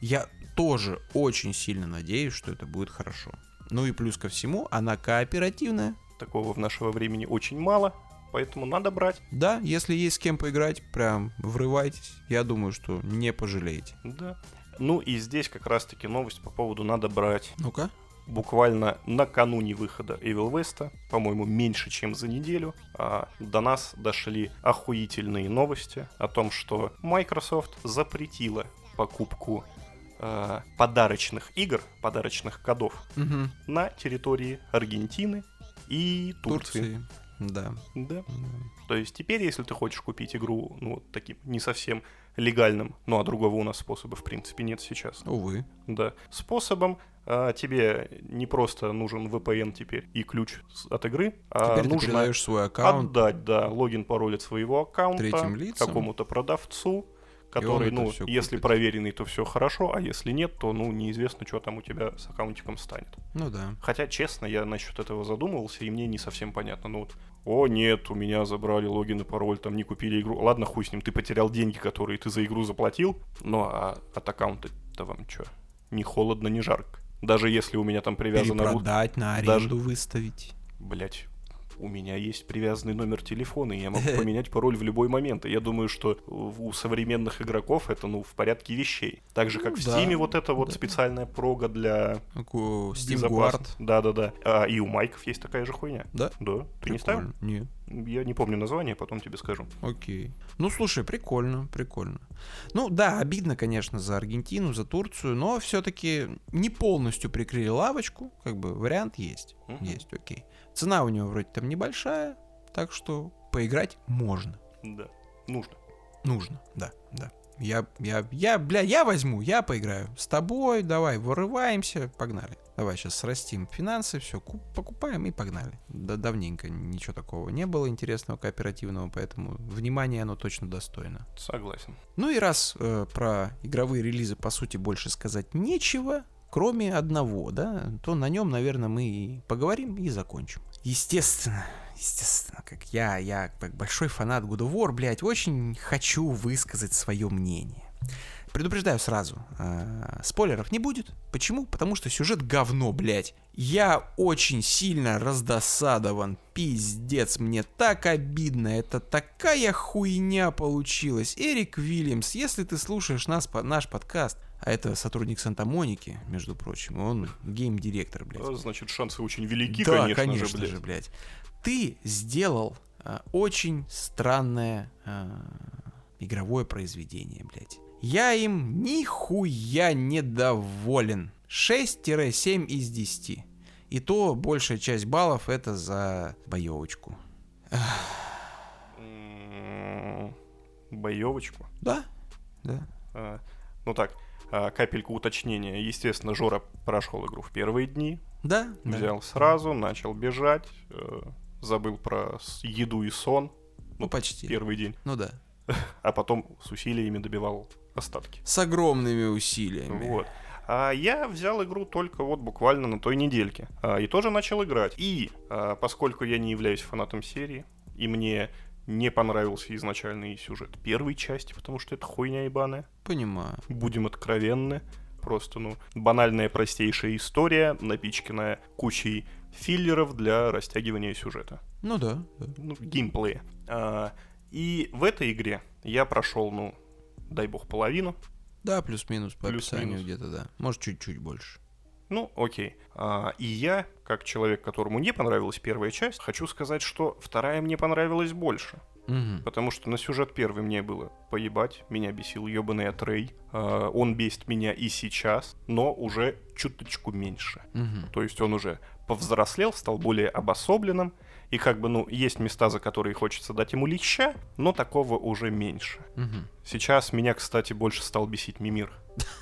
Я тоже очень сильно надеюсь, что это будет хорошо. Ну и плюс ко всему, она кооперативная. Такого в нашего времени очень мало, поэтому надо брать. Да, если есть с кем поиграть, прям врывайтесь. Я думаю, что не пожалеете. Да. Ну и здесь как раз-таки новость по поводу надо брать. Ну-ка. Буквально накануне выхода Evil West, по-моему, меньше, чем за неделю, а, до нас дошли охуительные новости о том, что Microsoft запретила покупку а, подарочных игр, подарочных кодов Мгм. на территории Аргентины и Турции. Турции. Да. Да. да. То есть теперь, если ты хочешь купить игру, ну, вот таким не совсем легальным, ну, а другого у нас способа, в принципе, нет сейчас, Увы. да, способом, а, тебе не просто нужен VPN теперь и ключ от игры, а Теперь ты нужно передаешь свой аккаунт. отдать, да, логин, пароль от своего аккаунта какому-то продавцу, который, ну, если купит. проверенный, то все хорошо, а если нет, то, ну, неизвестно, что там у тебя с аккаунтиком станет. Ну да. Хотя, честно, я насчет этого задумывался, и мне не совсем понятно. Ну вот, о, нет, у меня забрали логин и пароль, там не купили игру. Ладно, хуй с ним, ты потерял деньги, которые ты за игру заплатил. Ну, а от аккаунта-то вам что? Не холодно, не жарко. Даже если у меня там привязано... Перепродать, на даже- аренду выставить. Блять, у меня есть привязанный номер телефона, и я могу поменять пароль в любой момент. И я думаю, что у современных игроков это, ну, в порядке вещей. Так же, как Ну в да, Steam вот это вот да. специальная прога для Steam Guard. Да-да-да. А, и у майков есть такая же хуйня. Да? Да. Ты не ставил? Прикольно. Нет. Я не помню название, потом тебе скажу. Окей. Ну, слушай, прикольно, прикольно. Ну, да, обидно, конечно, за Аргентину, за Турцию, но все-таки не полностью прикрыли лавочку, как бы вариант есть. Мгм. Есть, окей. Цена у него вроде там небольшая, так что поиграть можно. Да. Нужно. Нужно, да, да. Я, я, я, бля, я возьму, я поиграю. С тобой, давай, вырываемся, погнали. Давай сейчас срастим финансы, все, покупаем и погнали. Да давненько ничего такого не было интересного, кооперативного, поэтому внимание оно точно достойно. Согласен. Ну и раз э, про игровые релизы, по сути, больше сказать нечего, кроме одного, да, то на нем, наверное, мы и поговорим и закончим. Естественно, естественно, как я, я как большой фанат God of War, блядь, очень хочу высказать свое мнение. Предупреждаю сразу, э, спойлеров не будет. Почему? Потому что сюжет говно, блядь. Я очень сильно раздосадован. Пиздец, мне так обидно. Это такая хуйня получилась. Эрик Вильямс, если ты слушаешь нас, по- наш подкаст, а это сотрудник Санта-Моники, между прочим, он гейм-директор, блядь. Значит, шансы очень велики, да, конечно, конечно же, же, блядь. Ты сделал а, очень странное а, игровое произведение, блядь. Я им нихуя недоволен. 6-7 из 10. И то большая часть баллов это за боевочку. М, Боевочку. Да, да. А, Ну так, а, капельку уточнения. Естественно, Жора прошел игру в первые дни, Да, да. взял сразу, начал бежать, э, забыл про еду и сон. Ну, почти. Первый день. Ну да. А потом с усилиями добивал остатки. С огромными усилиями. Вот. А я взял игру только вот буквально на той недельке. А, и тоже начал играть. И а, поскольку я не являюсь фанатом серии, и мне не понравился изначальный сюжет первой части, потому что это хуйня ебаная, Понимаю. будем откровенны. Просто, ну, банальная простейшая история, напичканная кучей филлеров для растягивания сюжета. Ну да. да. Ну, геймплея. А, и в этой игре я прошел, ну, дай бог, половину. Да, плюс-минус по Плюс-минус. описанию где-то, да. Может, чуть-чуть больше. Ну, окей. А, и я, как человек, которому не понравилась первая часть, хочу сказать, что вторая мне понравилась больше. Мгм. Потому что на сюжет первый мне было поебать. Меня бесил ебаный Атрей. А, он бесит меня и сейчас, но уже чуточку меньше. Мгм. То есть он уже повзрослел, стал более обособленным. И как бы, ну, есть места, за которые хочется дать ему леща, но такого уже меньше. Мгм. Сейчас меня, кстати, больше стал бесить Мимир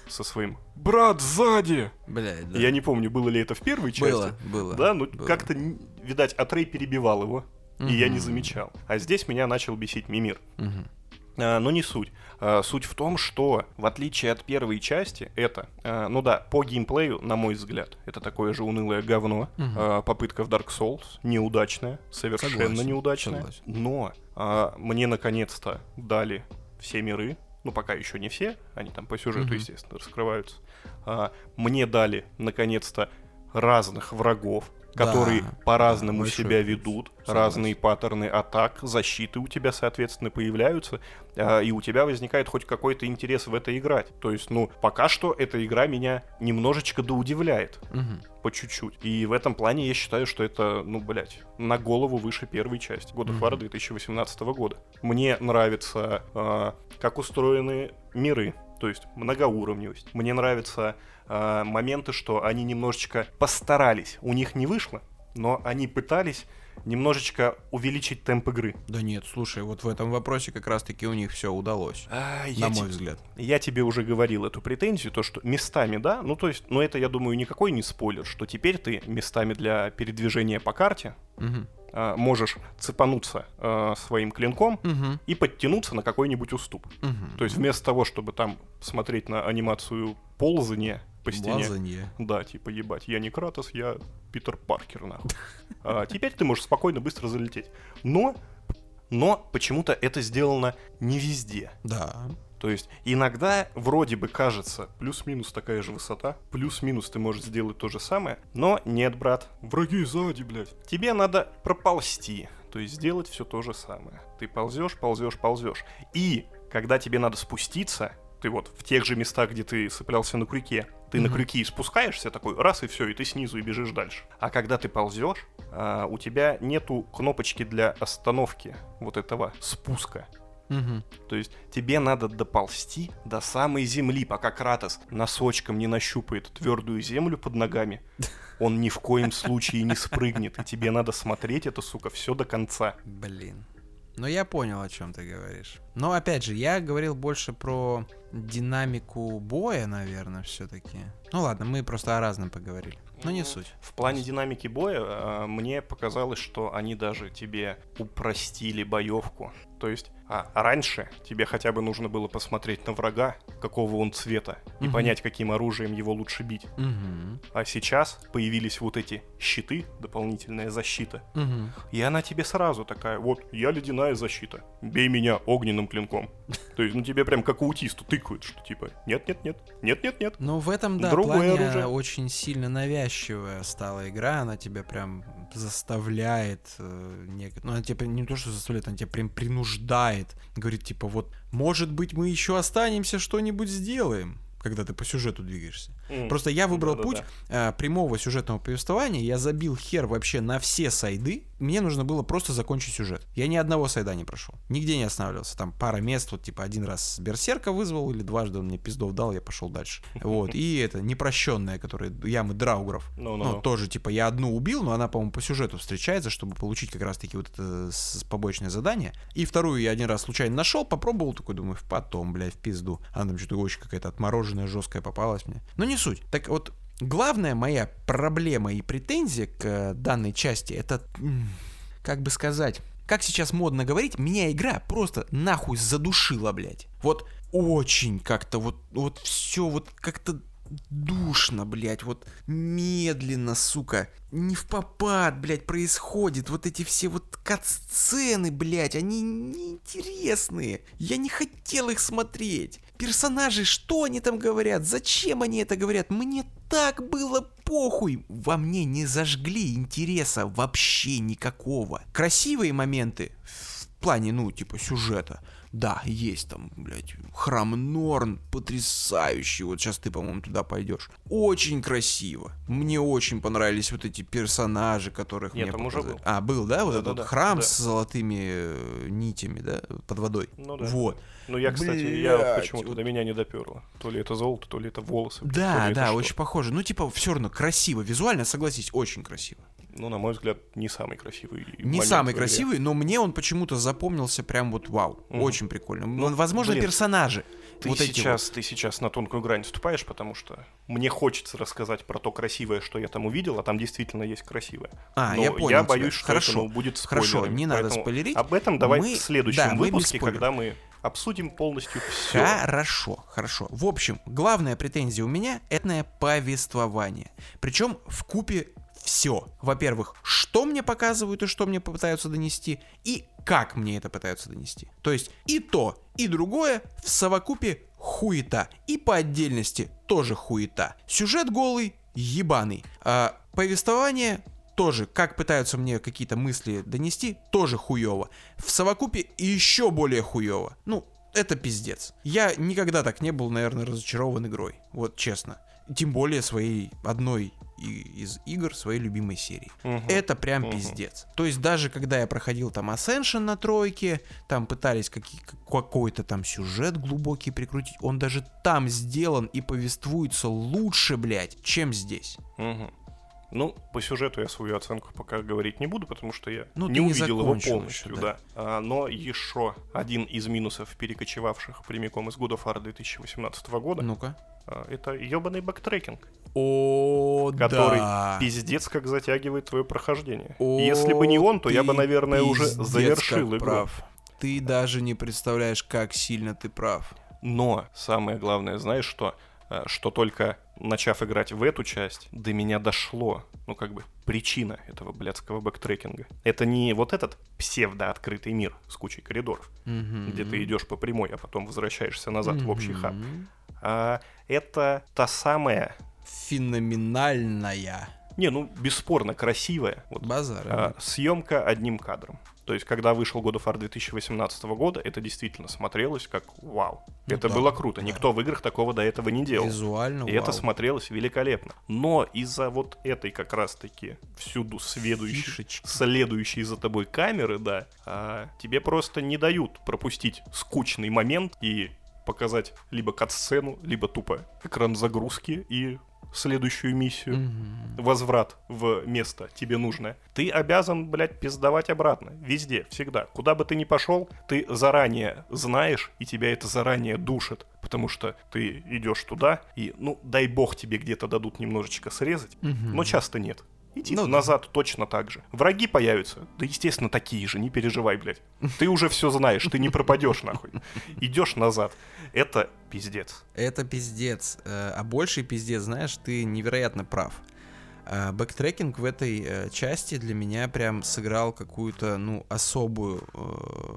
со своим «Брат, сзади!» Блядь, да. Я не помню, было ли это в первой части. Было, было. Да, ну как-то, видать, Атрей перебивал его, и я не замечал. А здесь меня начал бесить Мимир. Мгм. А, но не суть. А, суть в том, что, в отличие от первой части, это, а, ну да, по геймплею, на мой взгляд, это такое же унылое говно. А, попытка в Dark Souls неудачная, совершенно Согласен, неудачная. согласен. Но мне наконец-то дали все миры. Ну, пока еще не все, они там по сюжету, Мгм. естественно, раскрываются. Мне дали, наконец-то, разных врагов, Да, которые по-разному большой себя ведут, Согласен. разные паттерны атак, защиты у тебя, соответственно, появляются, а, и у тебя возникает хоть какой-то интерес в это играть. То есть, ну, пока что эта игра меня немножечко доудивляет, Мгм. по чуть-чуть. И в этом плане я считаю, что это, ну, блядь, на голову выше первой части War Мгм. 2018 года. Мне нравится, а, как устроены миры, то есть многоуровневость. Мне нравятся а, моменты, что они немножечко постарались. У них не вышло, но они пытались немножечко увеличить темп игры. Да нет, слушай, вот в этом вопросе как раз-таки у них все удалось. А, на мой те- взгляд. Я тебе уже говорил эту претензию, то что местами, да, ну то есть, ну это, я думаю, никакой не спойлер, что теперь ты местами для передвижения по карте Мгм. а, можешь цепануться а, своим клинком Мгм. и подтянуться на какой-нибудь уступ. Мгм. То есть вместо того, чтобы там смотреть на анимацию ползания по стене, Лазанье. да, типа ебать, я не Кратос, я Питер Паркер, нахуй. А, теперь ты можешь спокойно быстро залететь. Но, но почему-то это сделано не везде. Да. То есть иногда вроде бы кажется плюс-минус такая же высота, плюс-минус ты можешь сделать то же самое, но нет, брат, враги сзади, блядь. Тебе надо проползти, то есть сделать все то же самое. Ты ползешь, ползешь, ползешь. И когда тебе надо спуститься, ты вот в тех же местах, где ты цеплялся на крюке, ты mm-hmm. на крюке и спускаешься такой, раз и все, и ты снизу и бежишь дальше. А когда ты ползешь, а, у тебя нету кнопочки для остановки вот этого спуска. Угу. То есть тебе надо доползти до самой земли, пока Кратос носочком не нащупает твердую землю под ногами. Он ни в коем случае не спрыгнет, и тебе надо смотреть это, сука, все до конца. Блин. Ну, я понял, о чем ты говоришь. Но, опять же, я говорил больше про динамику боя, наверное, все-таки. Ну ладно, мы просто о разном поговорили. Но не суть. В плане динамики боя э, мне показалось, что они даже тебе упростили боевку. То есть а раньше тебе хотя бы нужно было посмотреть на врага, какого он цвета, и угу. понять, каким оружием его лучше бить. Угу. А сейчас появились вот эти щиты, дополнительная защита. Угу. И она тебе сразу такая, вот, я ледяная защита, бей меня огненным клинком. То есть, ну тебе прям как аутисту тыкают, что типа, нет-нет-нет, нет-нет-нет. Ну в этом, да, Другое плане оружие. очень сильно навязчивая стала игра, она тебя прям заставляет, э, не, ну она тебя не то, что заставляет, она тебя прям принуждает. Говорит, типа, вот, может быть, мы еще останемся, что-нибудь сделаем когда ты по сюжету двигаешься. Mm. Просто я выбрал да, путь да, да. Э, прямого сюжетного повествования, я забил хер вообще на все сайды, мне нужно было просто закончить сюжет. Я ни одного сайда не прошел, нигде не останавливался, там пара мест, вот типа один раз Берсерка вызвал, или дважды он мне пиздов дал, я пошел дальше. Вот, и это непрощенная, которая ямы Драугров, no, no, no. ну, тоже типа я одну убил, но она, по-моему, по сюжету встречается, чтобы получить как раз-таки вот это побочное задание. И вторую я один раз случайно нашел, попробовал, такой думаю, потом, блядь, в пизду. Она там что-то очень какая-то отмороженная, жесткая попалась мне. Но не суть. Так вот, главная моя проблема и претензия к э, данной части, это, как бы сказать, как сейчас модно говорить, меня игра просто нахуй задушила, блядь. Вот очень как-то вот, вот все вот как-то душно, блядь, вот медленно, сука, не в попад, блядь, происходит. Вот эти все вот кат-сцены, блядь, они неинтересные. Я не хотел их смотреть. Персонажи, что они там говорят, зачем они это говорят, мне так было похуй. Во мне не зажгли интереса вообще никакого. Красивые моменты в плане, ну, типа, сюжета – да, есть там, блядь, храм Норн, потрясающий. Вот сейчас ты, по-моему, туда пойдешь. Очень красиво. Мне очень понравились вот эти персонажи, которых Нет, мне там показали. уже был. А, был, да? Вот да, этот да, храм да. с золотыми э, нитями, да, под водой. Ну да. Вот. Ну я, кстати, Блядь, я почему-то вот. до меня не доперло. То ли это золото, то ли это волосы. Да, ли да, очень что. похоже. Ну, типа, все равно красиво. Визуально, согласись, очень красиво. Ну, на мой взгляд, не самый красивый. Не момент самый красивый, но мне он почему-то запомнился прям вот вау. Мгм. Очень прикольно. Ну, Возможно, блин, персонажи. Ты вот сейчас, ты сейчас на тонкую грань вступаешь, потому что мне хочется рассказать про то красивое, что я там увидел, а там действительно есть красивое. А, Но я понял я тебя. боюсь, что Хорошо. это ну, будет Хорошо, спойлерами, не надо спойлерить. Об этом давай Мы- в следующем да, мы выпуске, спойлеров. когда мы обсудим полностью все. Хорошо, хорошо. В общем, главная претензия у меня это повествование. Причем в купе все. Во-первых, что мне показывают и что мне пытаются донести, и как мне это пытаются донести. То есть и то, и другое в совокупе хуета. И по отдельности тоже хуета. Сюжет голый, ебаный. А повествование тоже, как пытаются мне какие-то мысли донести, тоже хуево. В совокупе еще более хуево. Ну, это пиздец. Я никогда так не был, наверное, разочарован игрой. Вот честно. Тем более своей одной из игр своей любимой серии. Мгм. Это прям Мгм. пиздец. То есть даже когда я проходил там Ascension на тройке, там пытались какой-то там сюжет глубокий прикрутить, он даже там сделан и повествуется лучше, блядь, чем здесь. Мгм. Ну, по сюжету я свою оценку пока говорить не буду, потому что я Ну, не ты не увидел его полностью, еще, да. А, но еще один из минусов, перекочевавших прямиком из God of War 2018 года, Ну-ка. а, это ебаный бэктрекинг, О, который да. пиздец как затягивает твое прохождение. О, Если бы не он, то я бы, наверное, уже завершил игру. прав. Ты даже не представляешь, как сильно ты прав. Но самое главное, знаешь что? э, что только начав играть в эту часть, до меня дошло, ну как бы, причина этого блядского бэктрекинга. Это не вот этот псевдо-открытый мир с кучей коридоров, Мгм. где ты идешь по прямой, а потом возвращаешься назад в общий хаб. А это та самая, Феноменальная. не, ну, бесспорно красивая, вот Базар. А, съемка одним кадром. То есть, когда вышел God of War 2018 года, это действительно смотрелось как вау. Ну это да, было круто. да. Никто в играх такого до этого не делал. Визуально, И это вау. смотрелось великолепно. Но из-за вот этой как раз-таки всюду следующей, Фишечки. следующей за тобой камеры, да, а, тебе просто не дают пропустить скучный момент и показать либо кат-сцену, либо тупо экран загрузки и следующую миссию Мгм. возврат в место тебе нужное, ты обязан, блядь, пиздовать обратно. Везде, всегда. Куда бы ты ни пошел, ты заранее знаешь, и тебя это заранее душит. Потому что ты идешь туда, и, ну, дай бог тебе где-то дадут немножечко срезать, Мгм. но часто нет. Идти Ну да. назад точно так же. Враги появятся. Да, естественно, такие же, не переживай, блядь. Ты уже все знаешь, ты не пропадешь, нахуй. Идешь назад. Это пиздец. Это пиздец. Э, А больший пиздец, знаешь, ты невероятно прав. А, Бэктрекинг в этой э, части для меня прям сыграл какую-то, ну, особую, э,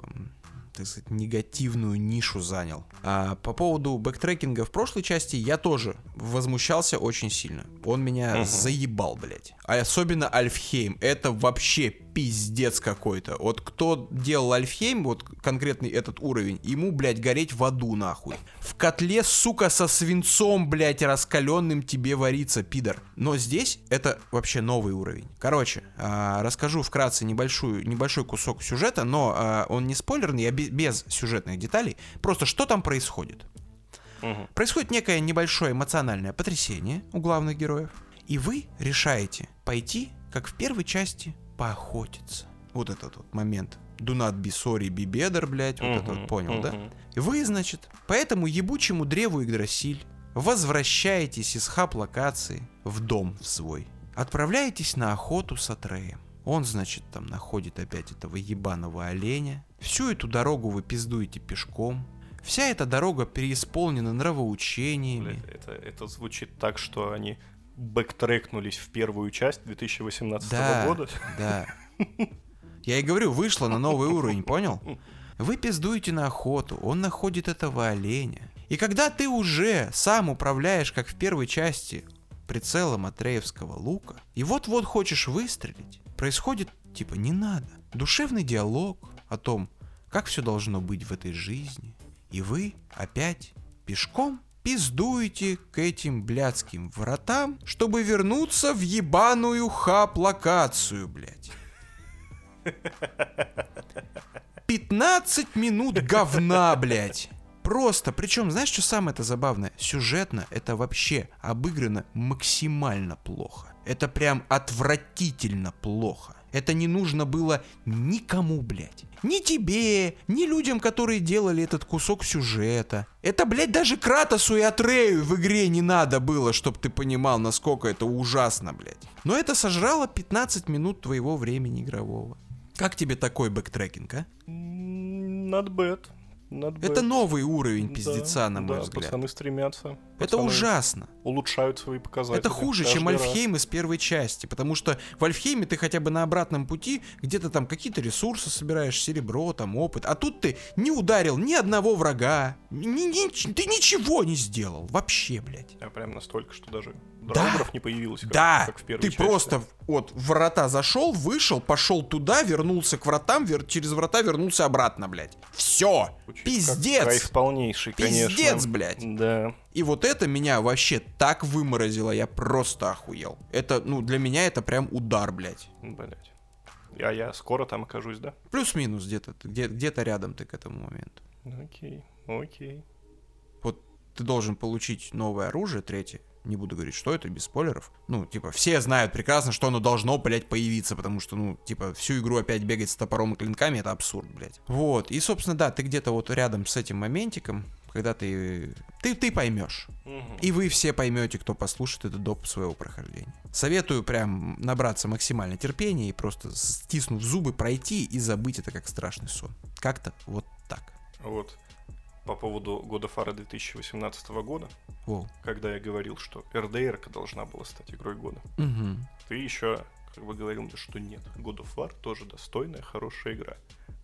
так сказать, негативную нишу занял. А по поводу бэктрекинга в прошлой части я тоже возмущался очень сильно. Он меня Мгм. заебал, блядь. А особенно Альфхейм. Это вообще пиздец какой-то. Вот кто делал Альфхейм, вот конкретный этот уровень, ему, блядь, гореть в аду нахуй. В котле, сука, со свинцом, блядь, раскаленным тебе варится, пидор. Но здесь это вообще новый уровень. Короче, а, расскажу вкратце небольшую, небольшой кусок сюжета, но а, он не спойлерный, а бе- без сюжетных деталей. Просто что там происходит? Мгм. Происходит некое небольшое эмоциональное потрясение у главных героев, и вы решаете пойти, как в первой части, поохотиться. Вот этот вот момент. Do not be sorry, be better, блядь, вот это Мгм, вот понял, да? мгм. И вы, значит, по этому ебучему древу Игдрасиль возвращаетесь из хаб-локации в дом в свой. Отправляетесь на охоту с Атреем. Он, значит, там находит опять этого ебаного оленя. Всю эту дорогу вы пиздуете пешком. Вся эта дорога переисполнена нравоучениями. Блядь, это, это звучит так, что они бэктрекнулись в первую часть 2018 Да, года. да. Я и говорю, вышла на новый уровень, понял? Вы пиздуете на охоту, он находит этого оленя. И когда ты уже сам управляешь, как в первой части, прицелом Атреевского лука, и вот-вот хочешь выстрелить, происходит типа не надо. Душевный диалог о том, как все должно быть в этой жизни. И вы опять пешком пиздуете к этим блядским вратам, чтобы вернуться в ебаную хаб-локацию, блядь. 15 минут говна, блядь. Просто, причем, знаешь, что самое это забавное? Сюжетно это вообще обыграно максимально плохо. Это прям отвратительно плохо. Это не нужно было никому, блядь. Ни тебе, ни людям, которые делали этот кусок сюжета. Это, блядь, даже Кратосу и Атрею в игре не надо было, чтобы ты понимал, насколько это ужасно, блядь. Но это сожрало 15 минут твоего времени игрового. Как тебе такой бэктрекинг, а? Not bad. Not bad. Это новый уровень пиздеца, Да, на мой да, взгляд. пацаны стремятся. Это ужасно. Улучшают свои показатели. Это хуже, каждый чем раз. Альфхейм из первой части, потому что в Альфхейме ты хотя бы на обратном пути где-то там какие-то ресурсы собираешь, серебро, там опыт, а тут ты не ударил ни одного врага, ни- ни- ты ничего не сделал, вообще, блядь. А прям настолько, что даже Да. драугров не появилось, как, да, как в первой ты части. просто вот врата зашел, вышел, пошел туда, вернулся к вратам, вер- через врата вернулся обратно, блядь. Все, пиздец. Кайф полнейший, конечно. Пиздец, блядь. Да. И вот это меня вообще так выморозило, я просто охуел. Это, ну, для меня это прям удар, блядь. Блять. А я скоро там окажусь, да? Плюс-минус где-то, где, где-то рядом ты к этому моменту. Окей, окей. Вот ты должен получить новое оружие, третье. Не буду говорить, что это, без спойлеров. Ну, типа, все знают прекрасно, что оно должно, блядь, появиться, потому что, ну, типа, всю игру опять бегать с топором и клинками, это абсурд, блядь. Вот, и, собственно, да, ты где-то вот рядом с этим моментиком, когда ты... Ты, ты поймешь. Мгм. И вы все поймете, кто послушает это доп своего прохождения. Советую прям набраться максимально терпения и просто стиснув зубы пройти и забыть это как страшный сон. Как-то вот так. Вот. по поводу года фара 2018 года, Воу. когда я говорил, что РДР должна была стать игрой года. Мгм. Ты еще как бы говорил мне, что нет. God of War тоже достойная, хорошая игра.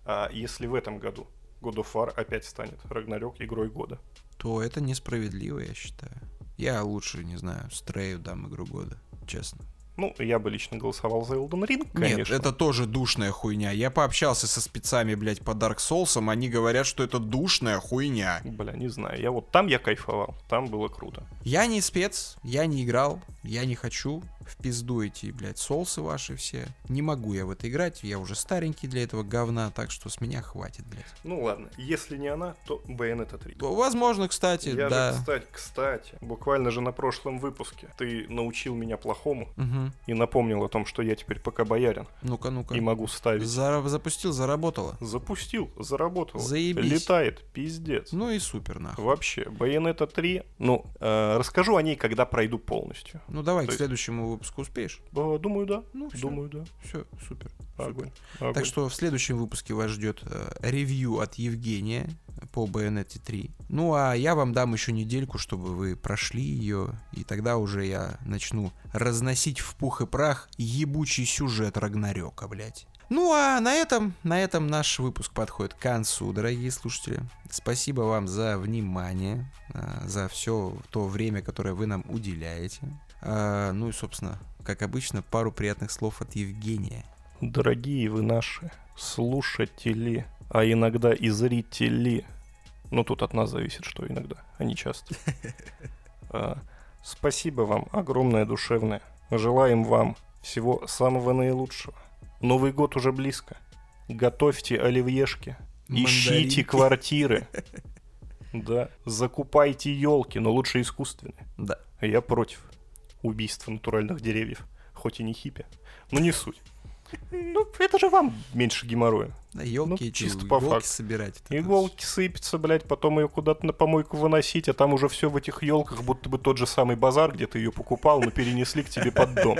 А если в этом году God of War опять станет Рагнарёк игрой года? То это несправедливо, я считаю. Я лучше, не знаю, Стрею дам игру года, честно. Ну, я бы лично голосовал за Elden Ring, конечно. Нет, это тоже душная хуйня. Я пообщался со спецами, блядь, по Dark Souls, они говорят, что это душная хуйня. Бля, не знаю. Я вот там я кайфовал. Там было круто. Я не спец, я не играл, я не хочу. В пизду эти, блядь, соусы ваши все. Не могу я в это играть, я уже старенький для этого говна, так что с меня хватит, блядь. Ну ладно, если не она, то Bayonetta 3. Возможно, кстати, Я да. же, кстати, кстати, буквально же на прошлом выпуске ты научил меня плохому Мгм. и напомнил о том, что я теперь пока боярин Ну-ка, ну-ка. и могу ставить. Зара- Запустил, заработало. Запустил, заработал. Заебись. Летает, пиздец. Ну и супер, нахуй. Вообще, Bayonetta 3, ну, э, расскажу о ней, когда пройду полностью. Ну давай То к есть- следующему выпуску успеешь. Э, Думаю, да. Ну, всё. Думаю, да. Все, супер. Огонь. Так Огонь. что в следующем выпуске вас ждет э, ревью от Евгения по Bayonetta 3. Ну а я вам дам еще недельку, чтобы вы прошли ее, и тогда уже я начну разносить в пух и прах ебучий сюжет Рагнарёка, блядь. Ну а на этом, на этом наш выпуск подходит к концу, дорогие слушатели. Спасибо вам за внимание, э, за все то время, которое вы нам уделяете. А, ну и, собственно, как обычно, пару приятных слов от Евгения. Дорогие вы наши слушатели, а иногда и зрители. Ну, тут от нас зависит, что иногда, а не часто. А, Спасибо вам огромное душевное. Желаем вам всего самого наилучшего. Новый год уже близко. Готовьте оливьешки. Ищите квартиры. Да, закупайте елки, но лучше искусственные. Да. Я против убийства натуральных деревьев, хоть и не хиппи. Но не суть. Ну, это же вам меньше геморроя. Да, елки Ну, чисто по факту. собирать. вот Иголки сыпятся, блядь, потом ее куда-то на помойку выносить, а там уже все в этих елках, будто бы тот же самый базар, где ты ее покупал, но перенесли к тебе под дом.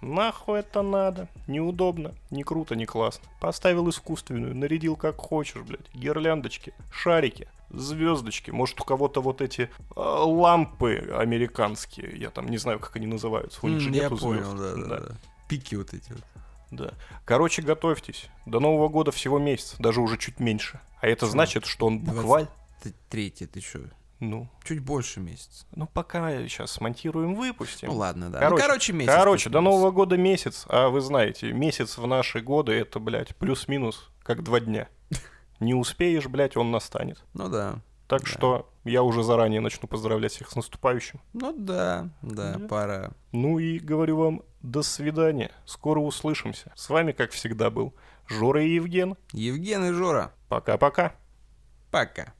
Нахуй это надо? Неудобно, не круто, не классно. Поставил искусственную, нарядил как хочешь, блядь. Гирляндочки, шарики, звездочки. Может, у кого-то вот эти э, лампы американские, я там не знаю, как они называются. У них же Я нету понял, звезд. да, да, да. Пики вот эти вот. Да. Короче, готовьтесь. До Нового года всего месяц, даже уже чуть меньше. А это Чё? значит, что он буквально... Третий, ты что? Ну, Чуть больше месяца. ну, пока сейчас смонтируем, выпустим. Ну ладно, да. Короче, ну, короче месяц. Короче, до. Нового года месяц, а вы знаете, месяц в наши годы это, блядь, плюс-минус, как два дня. Не успеешь, блядь, он настанет. Ну да. Так Да. что я уже заранее начну поздравлять всех с наступающим. Ну да, да, Да. пора. Ну и говорю вам, до свидания. Скоро услышимся. С вами, как всегда, был Жора и Евген. Евген и Жора, Пока-пока. пока.